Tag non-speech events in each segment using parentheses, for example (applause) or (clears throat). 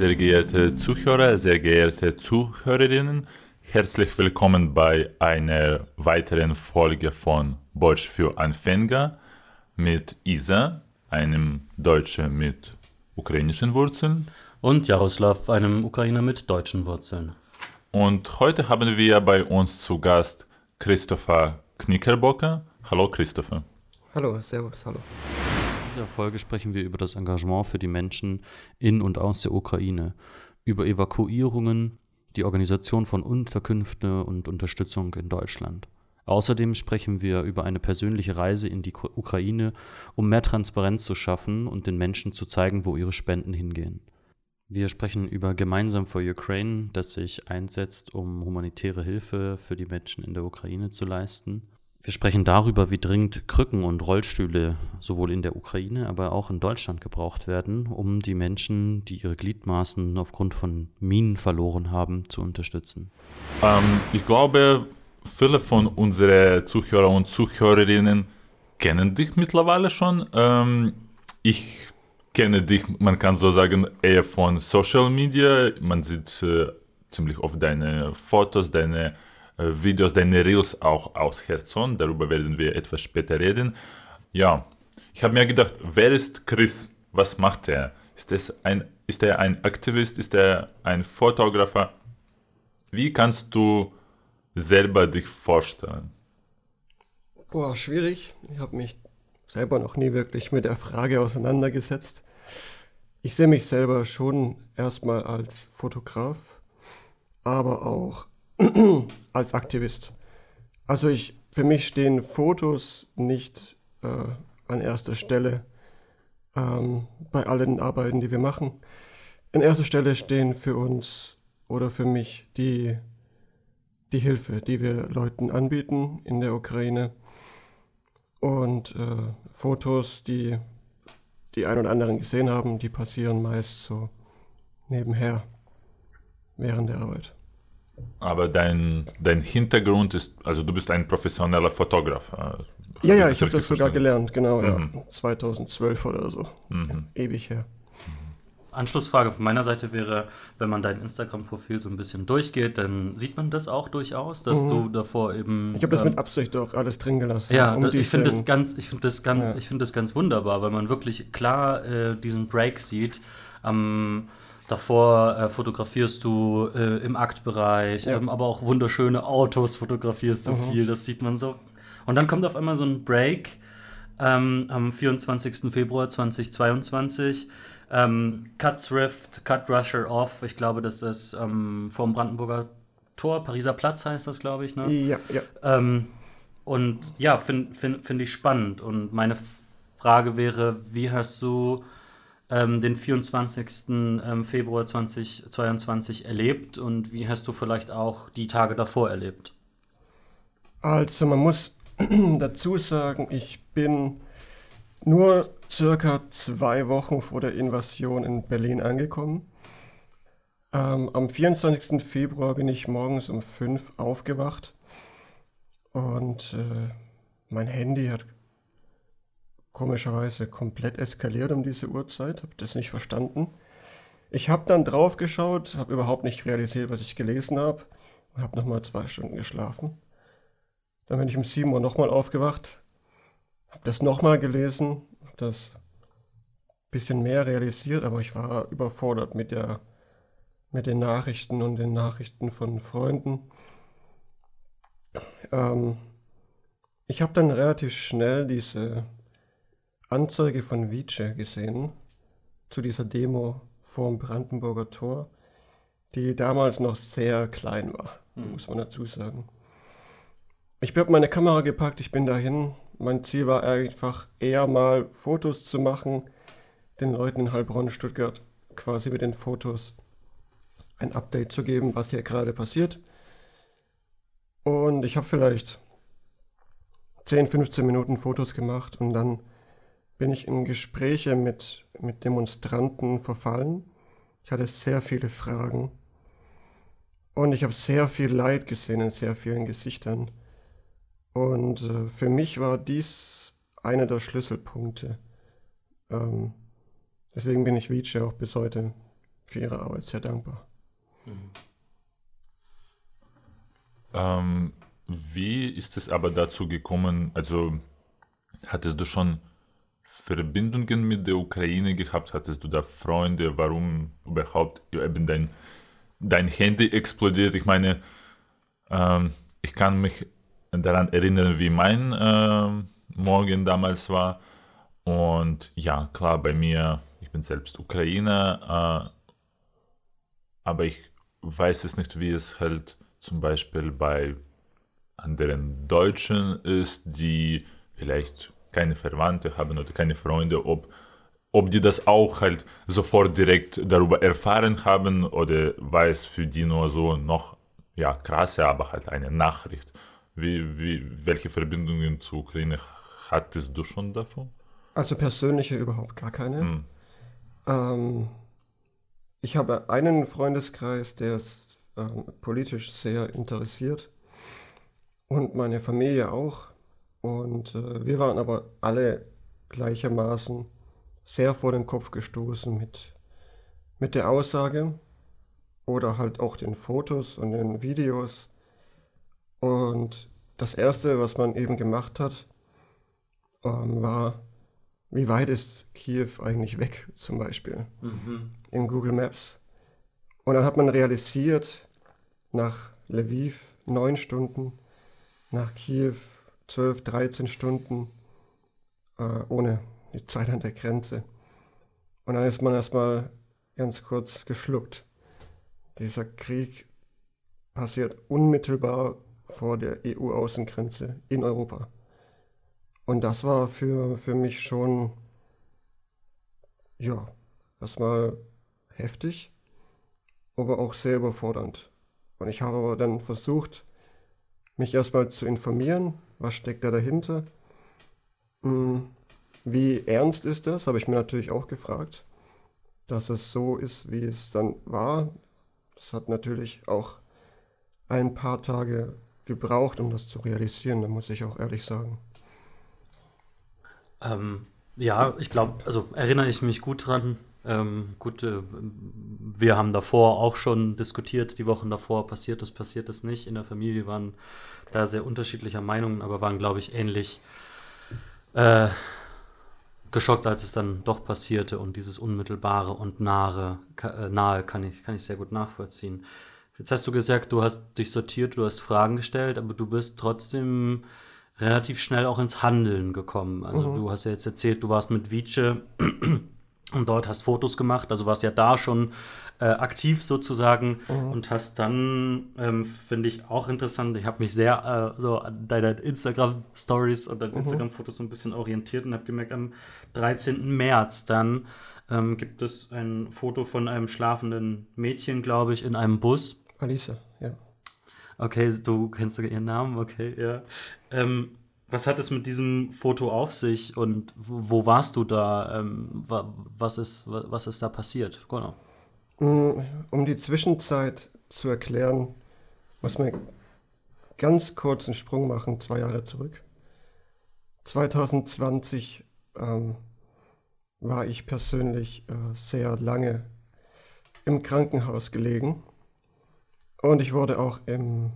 Sehr geehrte Zuhörer, sehr geehrte Zuhörerinnen, herzlich willkommen bei einer weiteren Folge von Deutsch für Anfänger mit Isa, einem Deutschen mit ukrainischen Wurzeln. Und Jaroslav, einem Ukrainer mit deutschen Wurzeln. Und heute haben wir bei uns zu Gast Christopher Knickerbocker. Hallo Christopher. Hallo, servus, hallo dieser Folge sprechen wir über das Engagement für die Menschen in und aus der Ukraine, über Evakuierungen, die Organisation von Unterkünften und Unterstützung in Deutschland. Außerdem sprechen wir über eine persönliche Reise in die Ukraine, um mehr Transparenz zu schaffen und den Menschen zu zeigen, wo ihre Spenden hingehen. Wir sprechen über Gemeinsam for Ukraine, das sich einsetzt, um humanitäre Hilfe für die Menschen in der Ukraine zu leisten. Wir sprechen darüber, wie dringend Krücken und Rollstühle sowohl in der Ukraine, aber auch in Deutschland gebraucht werden, um die Menschen, die ihre Gliedmaßen aufgrund von Minen verloren haben, zu unterstützen. Ähm, ich glaube, viele von unseren Zuhörern und Zuhörerinnen kennen dich mittlerweile schon. Ähm, ich kenne dich, man kann so sagen, eher von Social Media. Man sieht äh, ziemlich oft deine Fotos, deine äh, Videos, deine Reels auch aus Herzen. Darüber werden wir etwas später reden. Ja, ich habe mir gedacht, wer ist Chris? Was macht er? Ist, ist er ein Aktivist? Ist er ein Fotografer? Wie kannst du selber dich vorstellen? Boah, schwierig. Ich habe mich selber noch nie wirklich mit der Frage auseinandergesetzt. Ich sehe mich selber schon erstmal als Fotograf, aber auch (clears throat) als Aktivist. Also ich, für mich stehen Fotos nicht äh, an erster Stelle ähm, bei allen Arbeiten, die wir machen. In erster Stelle stehen für uns oder für mich die, die Hilfe, die wir Leuten anbieten in der Ukraine. Und äh, Fotos, die die ein oder anderen gesehen haben, die passieren meist so nebenher während der Arbeit. Aber dein, dein Hintergrund ist, also du bist ein professioneller Fotograf. Äh, ja, ja, ich habe das sogar gelernt, genau, mhm. ja. 2012 oder so. Mhm. Ewig her. Anschlussfrage von meiner Seite wäre, wenn man dein Instagram-Profil so ein bisschen durchgeht, dann sieht man das auch durchaus, dass mhm. du davor eben. Ich habe das ähm, mit Absicht auch alles drin gelassen. Ja, um ich finde das ganz, ich finde das ganz, ja. ich finde das ganz wunderbar, weil man wirklich klar äh, diesen Break sieht. Ähm, Davor äh, fotografierst du äh, im Aktbereich, ja. ähm, aber auch wunderschöne Autos fotografierst du mhm. viel, das sieht man so. Und dann kommt auf einmal so ein Break ähm, am 24. Februar 2022. Ähm, Cut Thrift, Cut Rusher Off, ich glaube, das ist ähm, vom Brandenburger Tor, Pariser Platz heißt das, glaube ich. Ne? Ja, ja. Ähm, und ja, finde find, find ich spannend. Und meine Frage wäre, wie hast du ähm, den 24. Ähm, Februar 2022 erlebt und wie hast du vielleicht auch die Tage davor erlebt? Also man muss (clears throat) dazu sagen, ich bin nur circa zwei Wochen vor der Invasion in Berlin angekommen. Ähm, am 24. Februar bin ich morgens um 5 aufgewacht und äh, mein Handy hat komischerweise komplett eskaliert um diese Uhrzeit, habe das nicht verstanden. Ich habe dann drauf geschaut, habe überhaupt nicht realisiert, was ich gelesen habe und habe nochmal zwei Stunden geschlafen. Dann bin ich um 7 Uhr nochmal aufgewacht, habe das nochmal gelesen, das ein bisschen mehr realisiert, aber ich war überfordert mit, der, mit den Nachrichten und den Nachrichten von Freunden. Ähm, ich habe dann relativ schnell diese Anzeige von Wietsche gesehen zu dieser Demo vor dem Brandenburger Tor, die damals noch sehr klein war, mhm. muss man dazu sagen. Ich habe meine Kamera gepackt, ich bin dahin. Mein Ziel war einfach eher mal Fotos zu machen, den Leuten in Heilbronn, Stuttgart quasi mit den Fotos ein Update zu geben, was hier gerade passiert. Und ich habe vielleicht 10, 15 Minuten Fotos gemacht und dann bin ich in Gespräche mit mit Demonstranten verfallen. Ich hatte sehr viele Fragen. Und ich habe sehr viel Leid gesehen in sehr vielen Gesichtern. Und äh, für mich war dies einer der Schlüsselpunkte. Ähm, deswegen bin ich Vici auch bis heute für ihre Arbeit sehr dankbar. Mhm. Ähm, wie ist es aber dazu gekommen? Also hattest du schon Verbindungen mit der Ukraine gehabt? Hattest du da Freunde? Warum überhaupt eben dein, dein Handy explodiert? Ich meine, ähm, ich kann mich daran erinnern, wie mein äh, Morgen damals war. Und ja, klar, bei mir, ich bin selbst Ukrainer, äh, aber ich weiß es nicht, wie es halt zum Beispiel bei anderen Deutschen ist, die vielleicht keine Verwandte haben oder keine Freunde, ob, ob die das auch halt sofort direkt darüber erfahren haben oder war es für die nur so noch, ja, krasse, aber halt eine Nachricht. Wie, wie, welche Verbindungen zur Ukraine hattest du schon davon? Also persönliche überhaupt gar keine. Hm. Ähm, ich habe einen Freundeskreis, der ist ähm, politisch sehr interessiert und meine Familie auch. Und äh, wir waren aber alle gleichermaßen sehr vor den Kopf gestoßen mit, mit der Aussage oder halt auch den Fotos und den Videos. Und das Erste, was man eben gemacht hat, ähm, war, wie weit ist Kiew eigentlich weg zum Beispiel mhm. in Google Maps. Und dann hat man realisiert, nach Lviv neun Stunden, nach Kiew 12, 13 Stunden äh, ohne die Zeit an der Grenze. Und dann ist man erstmal ganz kurz geschluckt. Dieser Krieg passiert unmittelbar vor der EU-Außengrenze in Europa. Und das war für, für mich schon, ja, erstmal heftig, aber auch sehr überfordernd. Und ich habe aber dann versucht, mich erstmal zu informieren, was steckt da dahinter. Hm, wie ernst ist das, habe ich mir natürlich auch gefragt. Dass es so ist, wie es dann war, das hat natürlich auch ein paar Tage gebraucht, um das zu realisieren, da muss ich auch ehrlich sagen. Ähm, ja, ich glaube, also erinnere ich mich gut dran. Ähm, gut, äh, wir haben davor auch schon diskutiert, die Wochen davor, passiert das, passiert das nicht. In der Familie waren da sehr unterschiedlicher Meinungen, aber waren, glaube ich, ähnlich äh, geschockt, als es dann doch passierte und dieses Unmittelbare und nahe, äh, nahe kann, ich, kann ich sehr gut nachvollziehen. Jetzt hast du gesagt, du hast dich sortiert, du hast Fragen gestellt, aber du bist trotzdem relativ schnell auch ins Handeln gekommen. Also mhm. du hast ja jetzt erzählt, du warst mit Vice (clears throat) und dort hast Fotos gemacht, also warst ja da schon äh, aktiv sozusagen mhm. und hast dann, ähm, finde ich auch interessant, ich habe mich sehr äh, so an deinen Instagram-Stories und deinen mhm. Instagram-Fotos so ein bisschen orientiert und habe gemerkt, am 13. März dann ähm, gibt es ein Foto von einem schlafenden Mädchen, glaube ich, in einem Bus. Alice, ja. Okay, du kennst sogar ihren Namen, okay, ja. Ähm, was hat es mit diesem Foto auf sich und wo warst du da? Ähm, was, ist, was ist da passiert? Genau. Um die Zwischenzeit zu erklären, muss man ganz kurz einen Sprung machen, zwei Jahre zurück. 2020 ähm, war ich persönlich äh, sehr lange im Krankenhaus gelegen und ich wurde auch im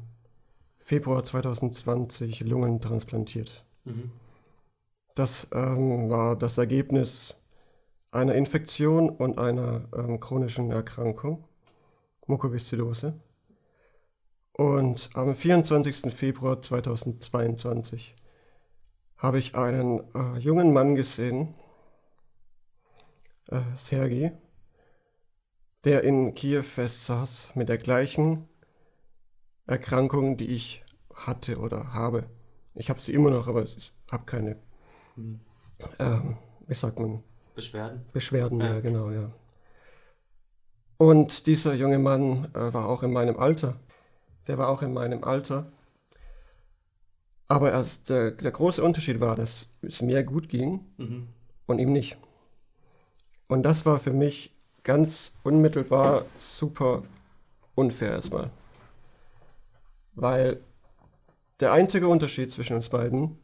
Februar 2020 Lungen transplantiert. Mhm. Das ähm, war das Ergebnis einer Infektion und einer ähm, chronischen Erkrankung, Mukoviszidose. Und am 24. Februar 2022 habe ich einen äh, jungen Mann gesehen, äh, Sergei, der in Kiew festsaß mit der gleichen Erkrankungen, die ich hatte oder habe. Ich habe sie immer noch, aber ich habe keine, hm. ähm, wie sagt man? Beschwerden. Beschwerden, ja, ja genau, ja. Und dieser junge Mann äh, war auch in meinem Alter. Der war auch in meinem Alter. Aber erst der, der große Unterschied war, dass es mir gut ging mhm. und ihm nicht. Und das war für mich ganz unmittelbar super unfair erstmal. Weil der einzige Unterschied zwischen uns beiden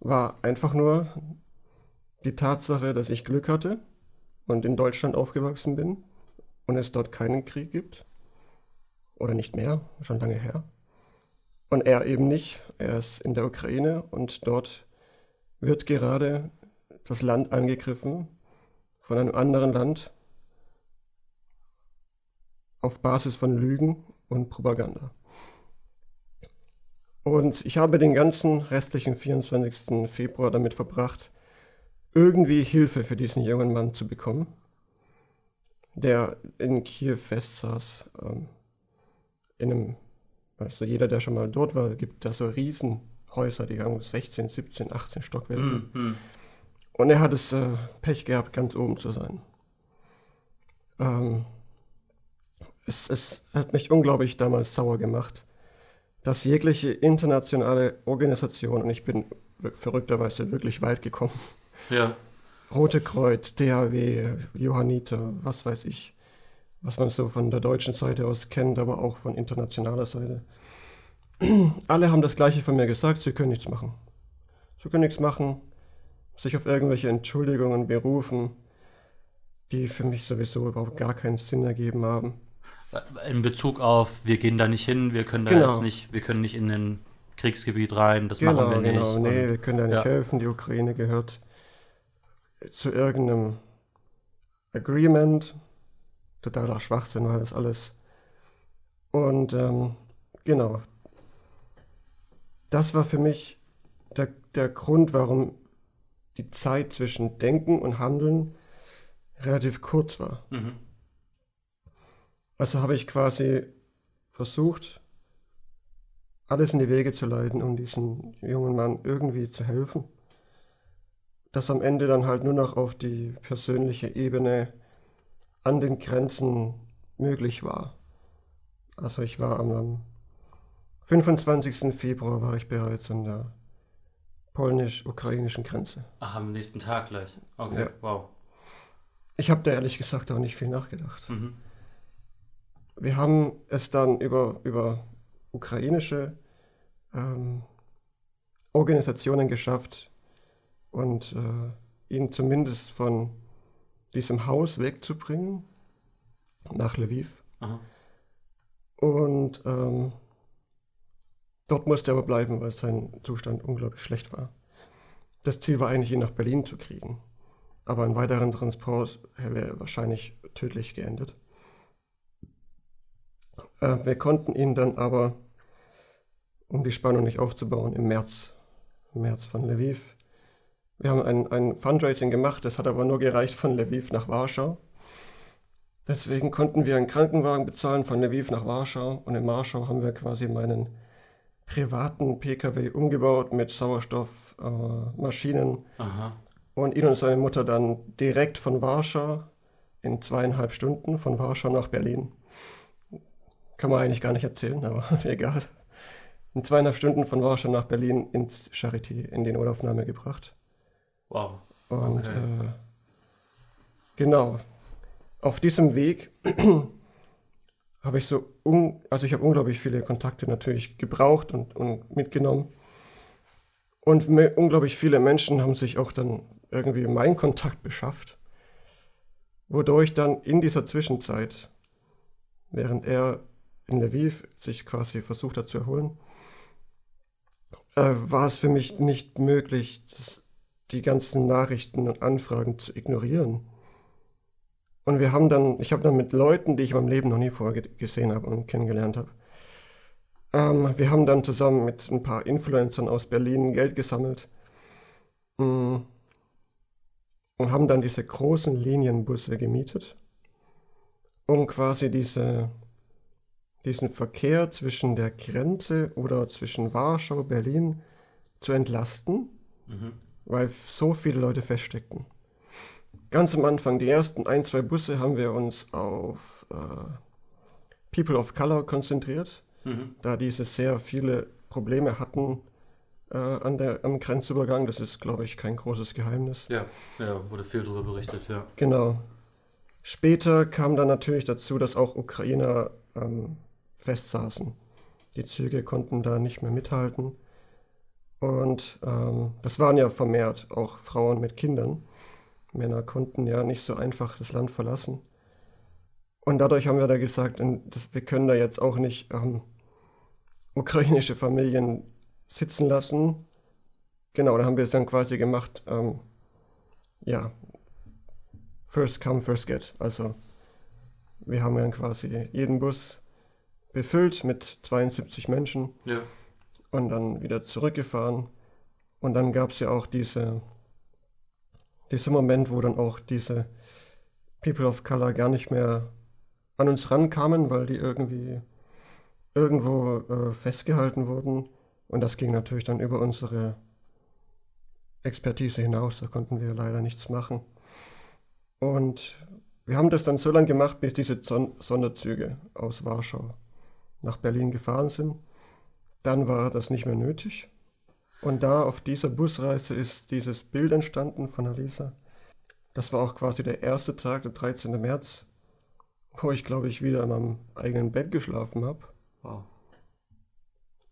war einfach nur die Tatsache, dass ich Glück hatte und in Deutschland aufgewachsen bin und es dort keinen Krieg gibt. Oder nicht mehr, schon lange her. Und er eben nicht. Er ist in der Ukraine und dort wird gerade das Land angegriffen von einem anderen Land auf Basis von Lügen und Propaganda. Und ich habe den ganzen restlichen 24. Februar damit verbracht, irgendwie Hilfe für diesen jungen Mann zu bekommen, der in Kiew festsaß. Ähm, in einem, also jeder, der schon mal dort war, gibt da so Riesenhäuser, die haben 16, 17, 18 Stockwerke. Mhm. Und er hat es äh, Pech gehabt, ganz oben zu sein. Ähm, es, es hat mich unglaublich damals sauer gemacht, dass jegliche internationale Organisation, und ich bin verrückterweise wirklich weit gekommen, Ja. Rote Kreuz, THW, Johanniter, was weiß ich, was man so von der deutschen Seite aus kennt, aber auch von internationaler Seite. Alle haben das Gleiche von mir gesagt, sie können nichts machen. Sie können nichts machen, sich auf irgendwelche Entschuldigungen berufen, die für mich sowieso überhaupt gar keinen Sinn ergeben haben. In Bezug auf, wir gehen da nicht hin, wir können da Genau. jetzt nicht, wir können nicht in ein Kriegsgebiet rein, das Genau, machen wir nicht. genau. Nee, wir können da nicht ja. helfen. Die Ukraine gehört zu irgendeinem Agreement. Totaler Schwachsinn war das alles. Und ähm, genau. Das war für mich der, der Grund, warum die Zeit zwischen Denken und Handeln relativ kurz war. Mhm. Also habe ich quasi versucht, alles in die Wege zu leiten, um diesem jungen Mann irgendwie zu helfen. Das am Ende dann halt nur noch auf die persönliche Ebene an den Grenzen möglich war. Also ich war am, am 25. Februar war ich bereits an der polnisch-ukrainischen Grenze. Ach, am nächsten Tag gleich. Okay, Ja. wow. Ich habe da ehrlich gesagt auch nicht viel nachgedacht. Mhm. Wir haben es dann über, über ukrainische ähm, Organisationen geschafft und äh, ihn zumindest von diesem Haus wegzubringen nach Lviv. Aha. Und ähm, dort musste er aber bleiben, weil sein Zustand unglaublich schlecht war. Das Ziel war eigentlich, ihn nach Berlin zu kriegen. Aber ein weiteren Transport wäre wahrscheinlich tödlich geendet. Äh, wir konnten ihn dann aber, um die Spannung nicht aufzubauen, im März, im März von Lviv. Wir haben ein, ein Fundraising gemacht, das hat aber nur gereicht von Lviv nach Warschau. Deswegen konnten wir einen Krankenwagen bezahlen von Lviv nach Warschau und in Warschau haben wir quasi meinen privaten PKW umgebaut mit Sauerstoffmaschinen äh, und ihn und seine Mutter dann direkt von Warschau in zweieinhalb Stunden von Warschau nach Berlin. Kann man eigentlich gar nicht erzählen, aber (laughs) egal. In zweieinhalb Stunden von Warschau nach Berlin ins Charité in die Notaufnahme gebracht. Wow. Und Okay. äh, genau, auf diesem Weg (clears throat) habe ich so, un also ich habe unglaublich viele Kontakte natürlich gebraucht und, und mitgenommen. Und unglaublich viele Menschen haben sich auch dann irgendwie meinen Kontakt beschafft, wodurch dann in dieser Zwischenzeit, während er in Lviv sich quasi versucht hat zu erholen, äh, war es für mich nicht möglich, das die ganzen Nachrichten und Anfragen zu ignorieren. Und wir haben dann, ich habe dann mit Leuten, die ich in meinem Leben noch nie vorher ge- gesehen habe und kennengelernt habe, ähm, wir haben dann zusammen mit ein paar Influencern aus Berlin Geld gesammelt mm, und haben dann diese großen Linienbusse gemietet, um quasi diese, diesen Verkehr zwischen der Grenze oder zwischen Warschau, Berlin zu entlasten Mhm. weil so viele Leute feststeckten. Ganz am Anfang, die ersten ein, zwei Busse, haben wir uns auf äh, People of Color konzentriert, Mhm. da diese sehr viele Probleme hatten, äh, an der, am Grenzübergang. Das ist, glaube ich, kein großes Geheimnis. Ja, ja, wurde viel darüber berichtet, ja. Genau. Später kam dann natürlich dazu, dass auch Ukrainer ähm, festsaßen. Die Züge konnten da nicht mehr mithalten. Und ähm, das waren ja vermehrt auch Frauen mit Kindern. Männer konnten ja nicht so einfach das Land verlassen. Und dadurch haben wir da gesagt, das, wir können da jetzt auch nicht ähm, ukrainische Familien sitzen lassen. Genau, da haben wir es dann quasi gemacht, ähm, ja, first come, first get. Also wir haben dann quasi jeden Bus befüllt mit 72 Menschen Ja. und dann wieder zurückgefahren. Und dann gab es ja auch diese, diesen Moment, wo dann auch diese People of Color gar nicht mehr an uns rankamen, weil die irgendwie irgendwo äh, festgehalten wurden. Und das ging natürlich dann über unsere Expertise hinaus. Da konnten wir leider nichts machen. Und wir haben das dann so lange gemacht, bis diese Son Sonderzüge aus Warschau nach Berlin gefahren sind. Dann war das nicht mehr nötig. Und da auf dieser Busreise ist dieses Bild entstanden von Alisa. Das war auch quasi der erste Tag, der 13. März, wo ich, glaube ich, wieder in meinem eigenen Bett geschlafen habe. Wow.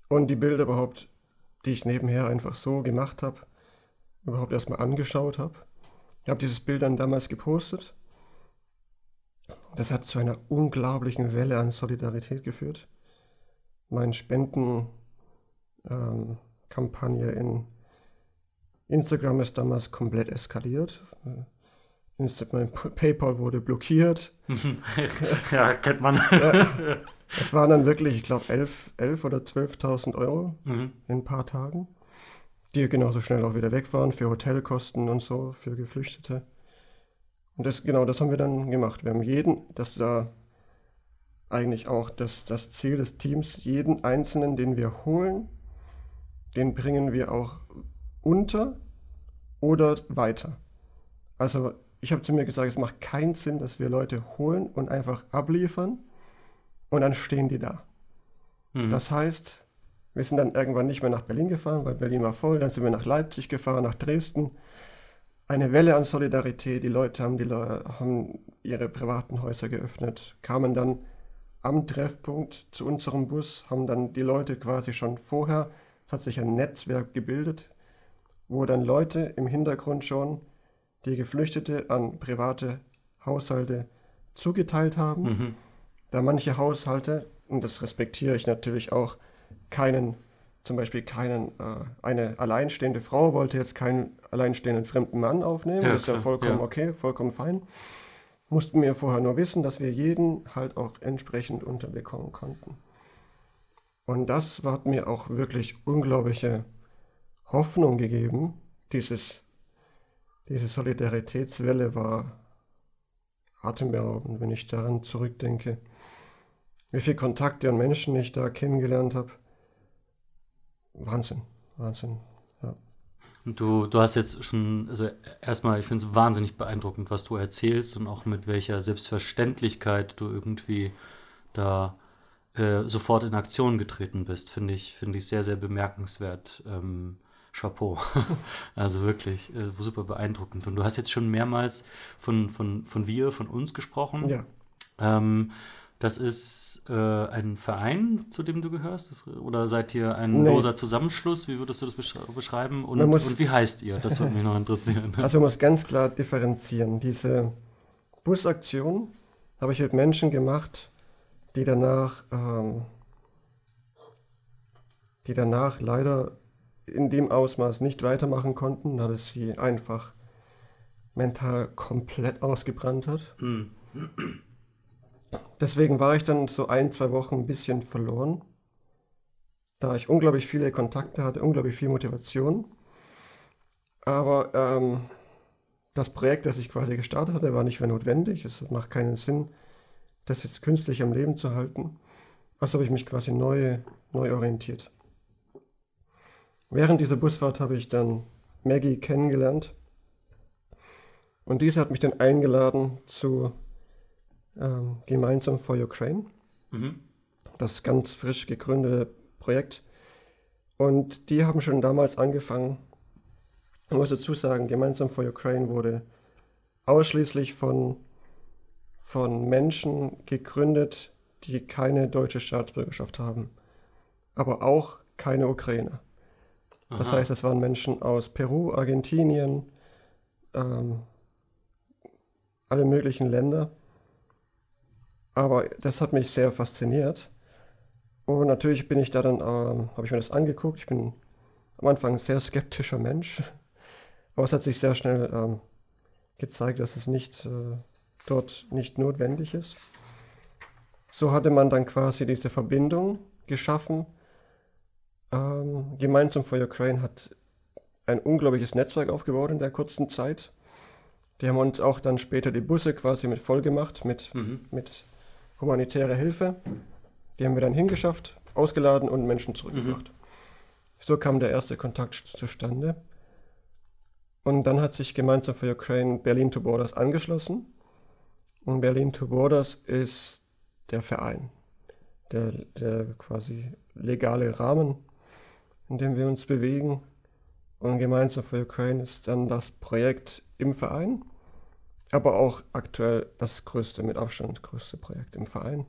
Und die Bilder überhaupt, die ich nebenher einfach so gemacht habe, überhaupt erstmal angeschaut habe. Ich habe dieses Bild dann damals gepostet. Das hat zu einer unglaublichen Welle an Solidarität geführt. Meine Spendenkampagne ähm, in Instagram ist damals komplett eskaliert. Mein (laughs) PayPal wurde blockiert. (laughs) ja, kennt man. es waren dann wirklich, ich glaube, 11, 11 oder 12.000 Euro Mhm. in ein paar Tagen, die genauso schnell auch wieder weg waren für Hotelkosten und so, für Geflüchtete. Und das, genau, das haben wir dann gemacht. Wir haben jeden, das war eigentlich auch das, das Ziel des Teams, jeden Einzelnen, den wir holen, den bringen wir auch unter oder weiter. Also ich habe zu mir gesagt, es macht keinen Sinn, dass wir Leute holen und einfach abliefern und dann stehen die da. Mhm. Das heißt, wir sind dann irgendwann nicht mehr nach Berlin gefahren, weil Berlin war voll. Dann sind wir nach Leipzig gefahren, nach Dresden. Eine Welle an Solidarität. Die Leute haben, die Le haben ihre privaten Häuser geöffnet, kamen dann am Treffpunkt zu unserem Bus, haben dann die Leute quasi schon vorher, es hat sich ein Netzwerk gebildet, wo dann Leute im Hintergrund schon die Geflüchtete an private Haushalte zugeteilt haben Mhm. da manche Haushalte, und das respektiere ich natürlich auch, keinen, zum Beispiel keinen, äh, eine alleinstehende Frau wollte jetzt keinen alleinstehenden fremden Mann aufnehmen, Ja, das ist ja vollkommen ja. okay, vollkommen fein. Mussten wir vorher nur wissen, dass wir jeden halt auch entsprechend unterbekommen konnten. Und das hat mir auch wirklich unglaubliche Hoffnung gegeben. Dieses, diese Solidaritätswelle war atemberaubend, wenn ich daran zurückdenke. Wie viele Kontakte und Menschen ich da kennengelernt habe. Wahnsinn, Wahnsinn. Und du, du hast jetzt schon, also erstmal, ich finde es wahnsinnig beeindruckend, was du erzählst und auch mit welcher Selbstverständlichkeit du irgendwie da äh, sofort in Aktion getreten bist. Finde ich, finde ich sehr, sehr bemerkenswert. Ähm, Chapeau. (laughs) also wirklich äh, super beeindruckend. Und du hast jetzt schon mehrmals von, von, von wir, von uns gesprochen. Ja, Ähm, das ist äh, ein Verein, zu dem du gehörst? Das, oder seid ihr ein Nee. loser Zusammenschluss? Wie würdest du das besch beschreiben? Und, muss- und wie heißt ihr? Das würde mich noch interessieren. also man muss ganz klar differenzieren. Diese Busaktion habe ich mit Menschen gemacht, die danach, ähm, die danach leider in dem Ausmaß nicht weitermachen konnten, da es sie einfach mental komplett ausgebrannt hat. Deswegen war ich dann so ein, zwei Wochen ein bisschen verloren, da ich unglaublich viele Kontakte hatte, unglaublich viel Motivation. Aber ähm, das Projekt, das ich quasi gestartet hatte, war nicht mehr notwendig. Es macht keinen Sinn, das jetzt künstlich am Leben zu halten. Also habe ich mich quasi neu, neu orientiert. Während dieser Busfahrt habe ich dann Maggie kennengelernt. Und diese hat mich dann eingeladen zu ähm, Gemeinsam for Ukraine, Mhm. das ganz frisch gegründete Projekt, Und die haben schon damals angefangen, ich muss dazu sagen, Gemeinsam for Ukraine wurde ausschließlich von, von Menschen gegründet, die keine deutsche Staatsbürgerschaft haben, aber auch keine Ukrainer. Das Aha. heißt, es waren Menschen aus Peru, Argentinien, ähm, alle möglichen Länder. Aber das hat mich sehr fasziniert. Und natürlich bin ich da dann, ähm, habe ich mir das angeguckt. Ich bin am Anfang ein sehr skeptischer Mensch. (laughs) Aber es hat sich sehr schnell ähm, gezeigt, dass es nicht äh, dort nicht notwendig ist. So hatte man dann quasi diese Verbindung geschaffen. Ähm, Gemeinsam for Ukraine hat ein unglaubliches Netzwerk aufgebaut in der kurzen Zeit. Die haben uns auch dann später die Busse quasi mit voll gemacht mit, Mhm. mit humanitärer Hilfe. Die haben wir dann hingeschafft, ausgeladen und Menschen zurückgebracht. So kam der erste Kontakt zustande. Und dann hat sich Gemeinsam für Ukraine Berlin to Borders angeschlossen. Und Berlin to Borders ist der Verein, der, der quasi legale Rahmen, in dem wir uns bewegen. Und Gemeinsam für Ukraine ist dann das Projekt im Verein, aber auch aktuell das größte, mit Abstand größte Projekt im Verein.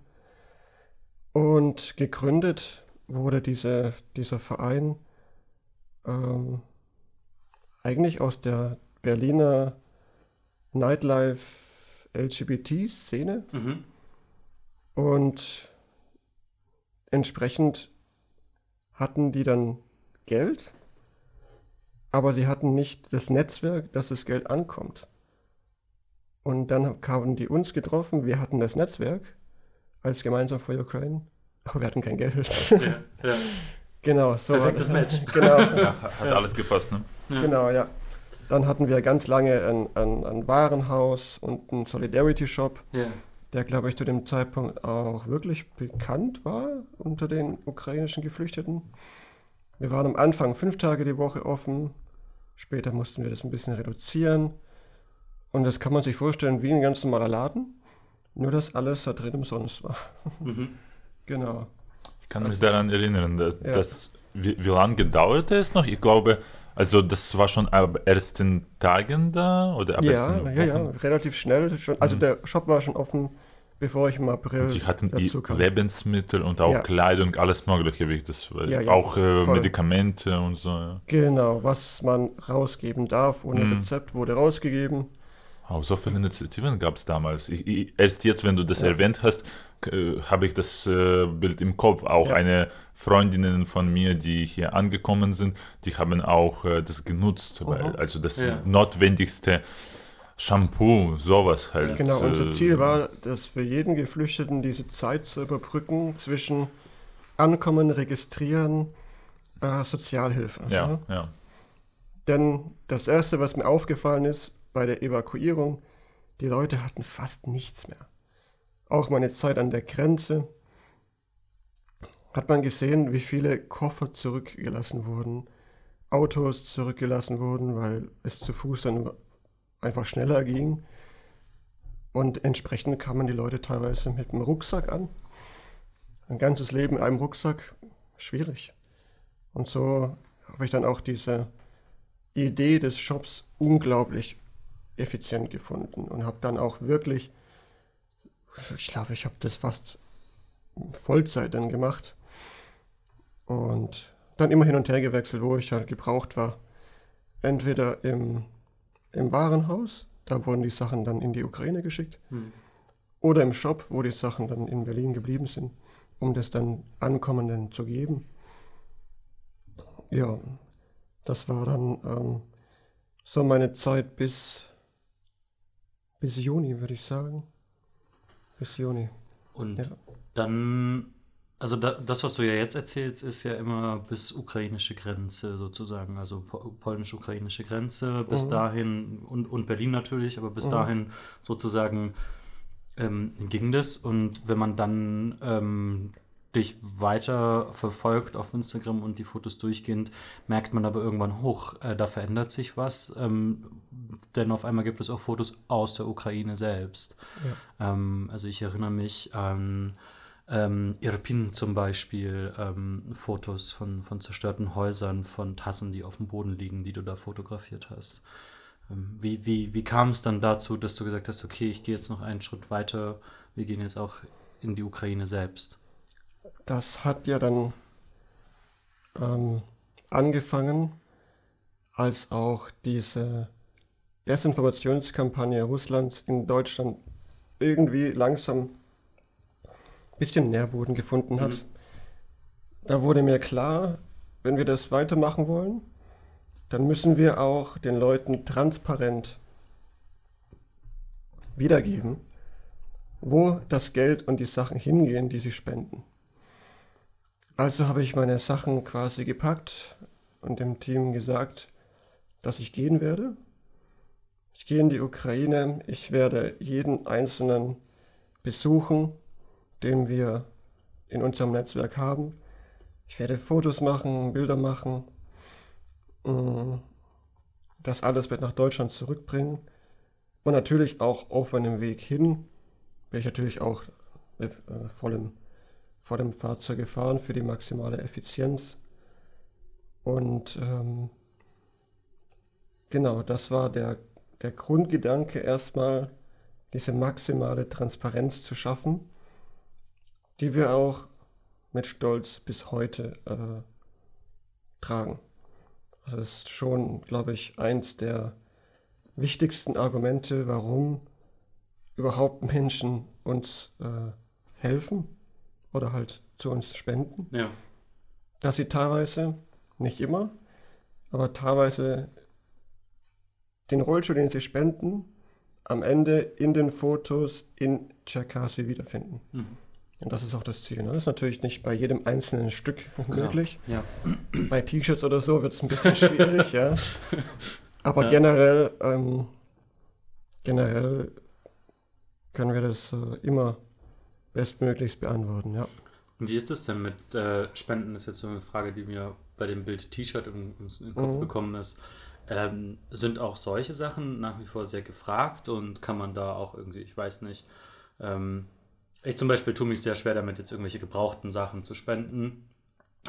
Und gegründet wurde diese, dieser Verein ähm, eigentlich aus der Berliner Nightlife LGBT-Szene Mhm. und entsprechend hatten die dann Geld, aber sie hatten nicht das Netzwerk, dass das Geld ankommt. Und dann haben die uns getroffen, wir hatten das Netzwerk als gemeinsam für Ukraine, aber wir hatten kein Geld. Ja, ja. (laughs) genau, so war Perfektes das. Match. (laughs) Genau. Ja, hat Ja. alles gepasst, ne? Ja. Genau, ja. Dann hatten wir ganz lange ein, ein, ein Warenhaus und einen Solidarity-Shop, Ja. der, glaube ich, zu dem Zeitpunkt auch wirklich bekannt war unter den ukrainischen Geflüchteten. Wir waren am Anfang fünf Tage die Woche offen, später mussten wir das ein bisschen reduzieren. Und das kann man sich vorstellen wie ein ganz normaler Laden, nur dass alles da drin umsonst war. Mhm. (laughs) Genau. Ich kann mich daran erinnern, dass, Ja. dass wie, wie lange dauerte es noch? Ich glaube, also das war schon ab ersten Tagen da oder ab Ja, ersten ja, ja, Wochen? relativ schnell. Schon, also Mhm. der Shop war schon offen, bevor ich im April Und sie hatten i- dazu kam. Lebensmittel und auch Ja. Kleidung, alles mögliche, wie ich das weiß. Ja, ja, auch äh. Medikamente und so. Ja. Genau, was man rausgeben darf ohne Mhm. Rezept wurde rausgegeben. Auch so viele Initiativen gab es damals. Ich, ich, erst jetzt, wenn du das Ja. erwähnt hast, äh, habe ich das äh, Bild im Kopf. Auch Ja. eine Freundinnen von mir, die hier angekommen sind, die haben auch äh, das genutzt, weil also das Ja. notwendigste Shampoo, sowas halt. Genau, unser äh, Ziel war, dass für jeden Geflüchteten diese Zeit zu überbrücken zwischen Ankommen, Registrieren, äh, Sozialhilfe. Ja, ne? ja. Denn das Erste, was mir aufgefallen ist bei der Evakuierung, die Leute hatten fast nichts mehr. Auch meine Zeit an der Grenze hat man gesehen, wie viele Koffer zurückgelassen wurden, Autos zurückgelassen wurden, weil es zu Fuß dann einfach schneller ging. Und entsprechend kamen die Leute teilweise mit einem Rucksack an. Ein ganzes Leben in einem Rucksack, schwierig. Und so habe ich dann auch diese Idee des Shops unglaublich effizient gefunden und habe dann auch wirklich, ich glaube, ich habe das fast Vollzeit dann gemacht und dann immer hin und her gewechselt, wo ich halt gebraucht war. Entweder im, im Warenhaus, da wurden die Sachen dann in die Ukraine geschickt, Mhm. oder im Shop, wo die Sachen dann in Berlin geblieben sind, um das dann Ankommenden zu geben. Ja, das war dann ähm, so meine Zeit bis, bis Juni, würde ich sagen. Bis Juni. Und Ja. dann, also da, das, was du ja jetzt erzählst, ist ja immer bis ukrainische Grenze sozusagen, also po- polnisch-ukrainische Grenze, bis Mhm. dahin und, und Berlin natürlich, aber bis Mhm. dahin sozusagen ähm, ging das. Und wenn man dann ähm, dich weiter verfolgt auf Instagram und die Fotos durchgehend, merkt man aber irgendwann hoch, äh, da verändert sich was. Ähm, denn auf einmal gibt es auch Fotos aus der Ukraine selbst. Ähm, also ich erinnere mich an ähm, Irpin zum Beispiel, ähm, Fotos von, von zerstörten Häusern, von Tassen, die auf dem Boden liegen, die du da fotografiert hast. Ähm, wie, wie, wie kam es dann dazu, dass du gesagt hast, okay, ich gehe jetzt noch einen Schritt weiter, wir gehen jetzt auch in die Ukraine selbst? Das hat ja dann ähm, angefangen, als auch diese Desinformationskampagne Russlands in Deutschland irgendwie langsam ein bisschen Nährboden gefunden hat. Mhm. Da wurde mir klar, wenn wir das weitermachen wollen, dann müssen wir auch den Leuten transparent wiedergeben, wo das Geld und die Sachen hingehen, die sie spenden. Also habe ich meine Sachen quasi gepackt und dem Team gesagt, dass ich gehen werde. Ich gehe in die Ukraine, ich werde jeden einzelnen besuchen, den wir in unserem Netzwerk haben. Ich werde Fotos machen, Bilder machen. Mm, das alles wird nach Deutschland zurückbringen. Und natürlich auch auf meinem Weg hin werde ich natürlich auch mit äh, vollem, vollem Fahrzeug gefahren für die maximale Effizienz. Und ähm, genau, das war der, der Grundgedanke, erstmal diese maximale Transparenz zu schaffen, die wir auch mit Stolz bis heute äh, tragen. Also das ist schon, glaube ich, eins der wichtigsten Argumente, warum überhaupt Menschen uns äh, helfen oder halt zu uns spenden. Ja. Dass sie teilweise nicht immer, aber teilweise den Rollstuhl, den sie spenden, am Ende in den Fotos in Cherkasy wiederfinden. Mhm. Und das ist auch das Ziel. Ne? Das ist natürlich nicht bei jedem einzelnen Stück (laughs) möglich. Ja. Bei T-Shirts oder so wird es ein bisschen schwierig, ja. (laughs) Aber ja. generell, ähm, generell können wir das äh, immer bestmöglichst beantworten, ja. Und wie ist das denn mit äh, Spenden? Das ist jetzt so eine Frage, die mir bei dem Bild T-Shirt in, in, den Kopf mhm. gekommen ist. Ähm, sind auch solche Sachen nach wie vor sehr gefragt und kann man da auch irgendwie, ich weiß nicht, ähm, ich zum Beispiel tue mich sehr schwer damit, jetzt irgendwelche gebrauchten Sachen zu spenden.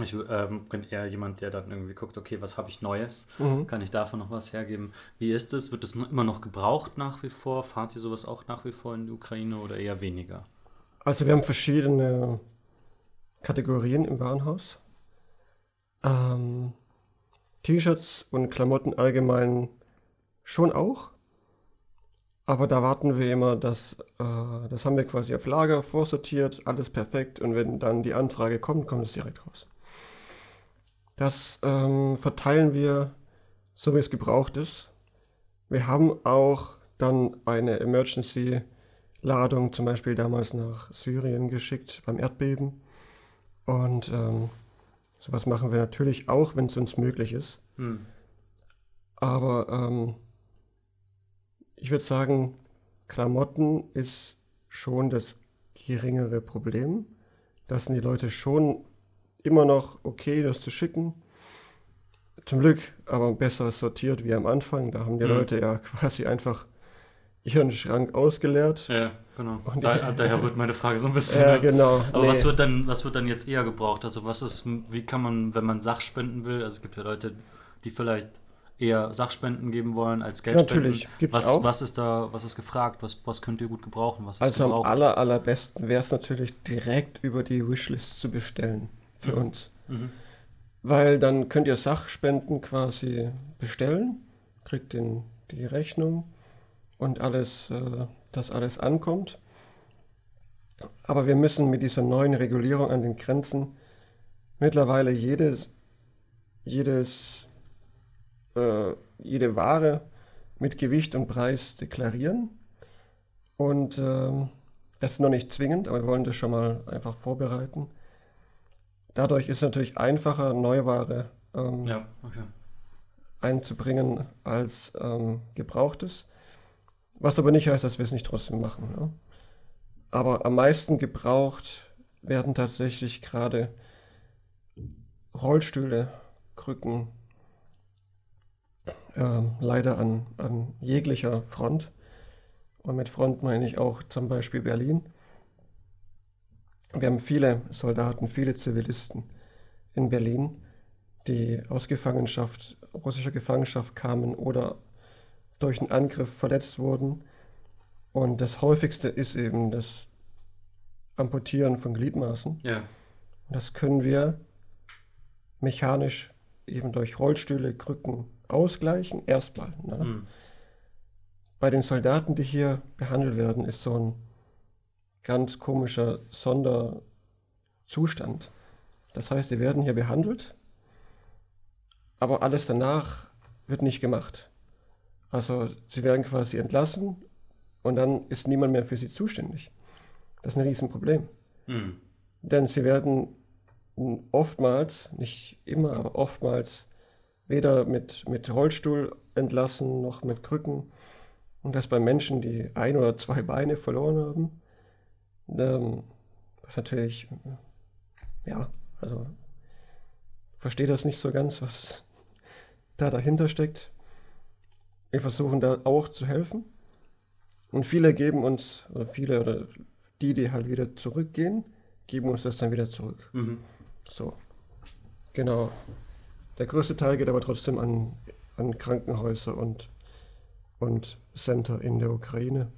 Ich ähm, bin eher jemand, der dann irgendwie guckt, okay, was habe ich Neues? Mhm. Kann ich davon noch was hergeben? Wie ist es? Wird es immer noch gebraucht nach wie vor? Fahrt ihr sowas auch nach wie vor in die Ukraine oder eher weniger? Also wir haben verschiedene Kategorien im Warenhaus. Ähm, T-Shirts und Klamotten allgemein schon auch. Aber da warten wir immer, dass äh, das haben wir quasi auf Lager vorsortiert, alles perfekt und wenn dann die Anfrage kommt, kommt es direkt raus. Das ähm, verteilen wir so, wie es gebraucht ist. Wir haben auch dann eine Emergency-Ladung zum Beispiel damals nach Syrien geschickt beim Erdbeben. Und ähm, sowas machen wir natürlich auch, wenn es uns möglich ist. Hm. Aber ähm, ich würde sagen, Klamotten ist schon das geringere Problem. Da sind die Leute schon immer noch okay, das zu schicken. Zum Glück aber besser sortiert wie am Anfang. Da haben die mhm. Leute ja (laughs) quasi einfach ihren Schrank ausgeleert. Ja, genau. Da, daher wird meine Frage so ein bisschen. Ja, genau. Aber nee. was, wird dann, was wird dann jetzt eher gebraucht? Also was ist, wie kann man, wenn man Sachspenden will, also es gibt ja Leute, die vielleicht eher Sachspenden geben wollen als Geldspenden. Natürlich, gibt's was, auch. Was ist da, was ist gefragt? Was, was könnt ihr gut gebrauchen? Was also gebraucht? am aller, allerbesten wäre es natürlich direkt über die Wishlist zu bestellen für mhm. uns. Mhm. Weil dann könnt ihr Sachspenden quasi bestellen, kriegt den, die Rechnung und alles, äh, dass alles ankommt. Aber wir müssen mit dieser neuen Regulierung an den Grenzen mittlerweile jedes, jedes äh, jede Ware mit Gewicht und Preis deklarieren. Und äh, das ist noch nicht zwingend, aber wir wollen das schon mal einfach vorbereiten. Dadurch ist es natürlich einfacher, Neuware ähm, ja, okay. einzubringen als ähm, gebrauchtes. Was aber nicht heißt, dass wir es nicht trotzdem machen. Ja? Aber am meisten gebraucht werden tatsächlich gerade Rollstühle, Krücken, äh, leider an, an jeglicher Front. Und mit Front meine ich auch zum Beispiel Berlin. Wir haben viele Soldaten, viele Zivilisten in Berlin, die aus Gefangenschaft, russischer Gefangenschaft kamen oder durch einen Angriff verletzt wurden. Und das häufigste ist eben das Amputieren von Gliedmaßen. Ja. Und das können wir mechanisch eben durch Rollstühle, Krücken ausgleichen. Erstmal. Ne? Mhm. Bei den Soldaten, die hier behandelt werden, ist so ein ganz komischer Sonderzustand. Das heißt, sie werden hier behandelt, aber alles danach wird nicht gemacht. Also sie werden quasi entlassen und dann ist niemand mehr für sie zuständig. Das ist ein Riesenproblem. Mhm. Denn sie werden oftmals, nicht immer, aber oftmals weder mit, mit Rollstuhl entlassen noch mit Krücken. Und das bei Menschen, die ein oder zwei Beine verloren haben. Ähm, was natürlich, ja, also verstehe das nicht so ganz, was da dahinter steckt. Wir versuchen da auch zu helfen. Und viele geben uns, oder viele, oder die, die halt wieder zurückgehen, geben uns das dann wieder zurück. Mhm. So. Genau. Der größte Teil geht aber trotzdem an, an Krankenhäuser und, und Center in der Ukraine.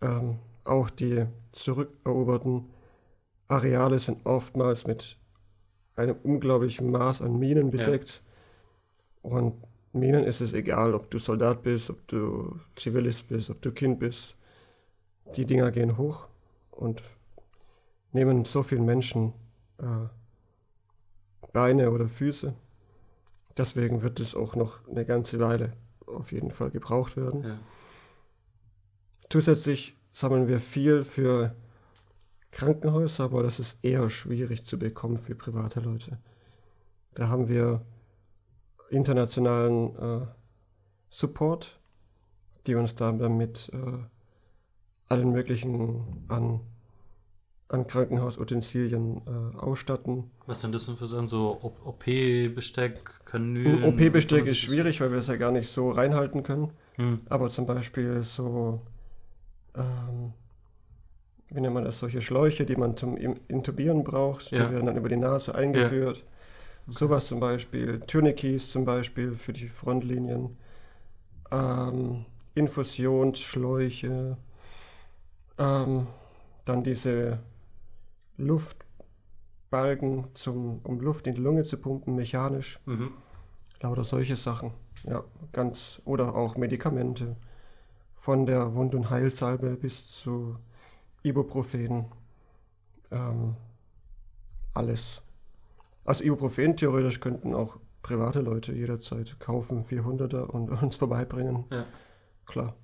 Ähm, auch die zurückeroberten Areale sind oftmals mit einem unglaublichen Maß an Minen bedeckt. Ja. Und Minen ist es egal, ob du Soldat bist, ob du Zivilist bist, ob du Kind bist. Die Dinger gehen hoch und nehmen so vielen Menschen äh, Beine oder Füße. Deswegen wird es auch noch eine ganze Weile auf jeden Fall gebraucht werden. Ja. Zusätzlich sammeln wir viel für Krankenhäuser, aber das ist eher schwierig zu bekommen für private Leute. Da haben wir internationalen äh, Support, die uns dann mit äh, allen möglichen an, an Krankenhausutensilien äh, ausstatten. Was sind das denn für Sachen? So OP-Besteck, Kanülen? OP-Besteck ist schwierig, weil wir es ja gar nicht so reinhalten können. Hm. Aber zum Beispiel so, ähm, wie nennt man das, solche Schläuche, die man zum Intubieren braucht, Ja. die werden dann über die Nase eingeführt. Sowas zum Beispiel, Tourniquets zum Beispiel für die Frontlinien, ähm, Infusionsschläuche, ähm, dann diese Luftbalgen, zum, um Luft in die Lunge zu pumpen, mechanisch, Mhm. lauter solche Sachen. Ja, ganz, oder auch Medikamente, von der Wund- und Heilsalbe bis zu Ibuprofen, ähm, alles. Also Ibuprofen theoretisch könnten auch private Leute jederzeit kaufen, 400er und (laughs) uns vorbeibringen. Ja. Klar.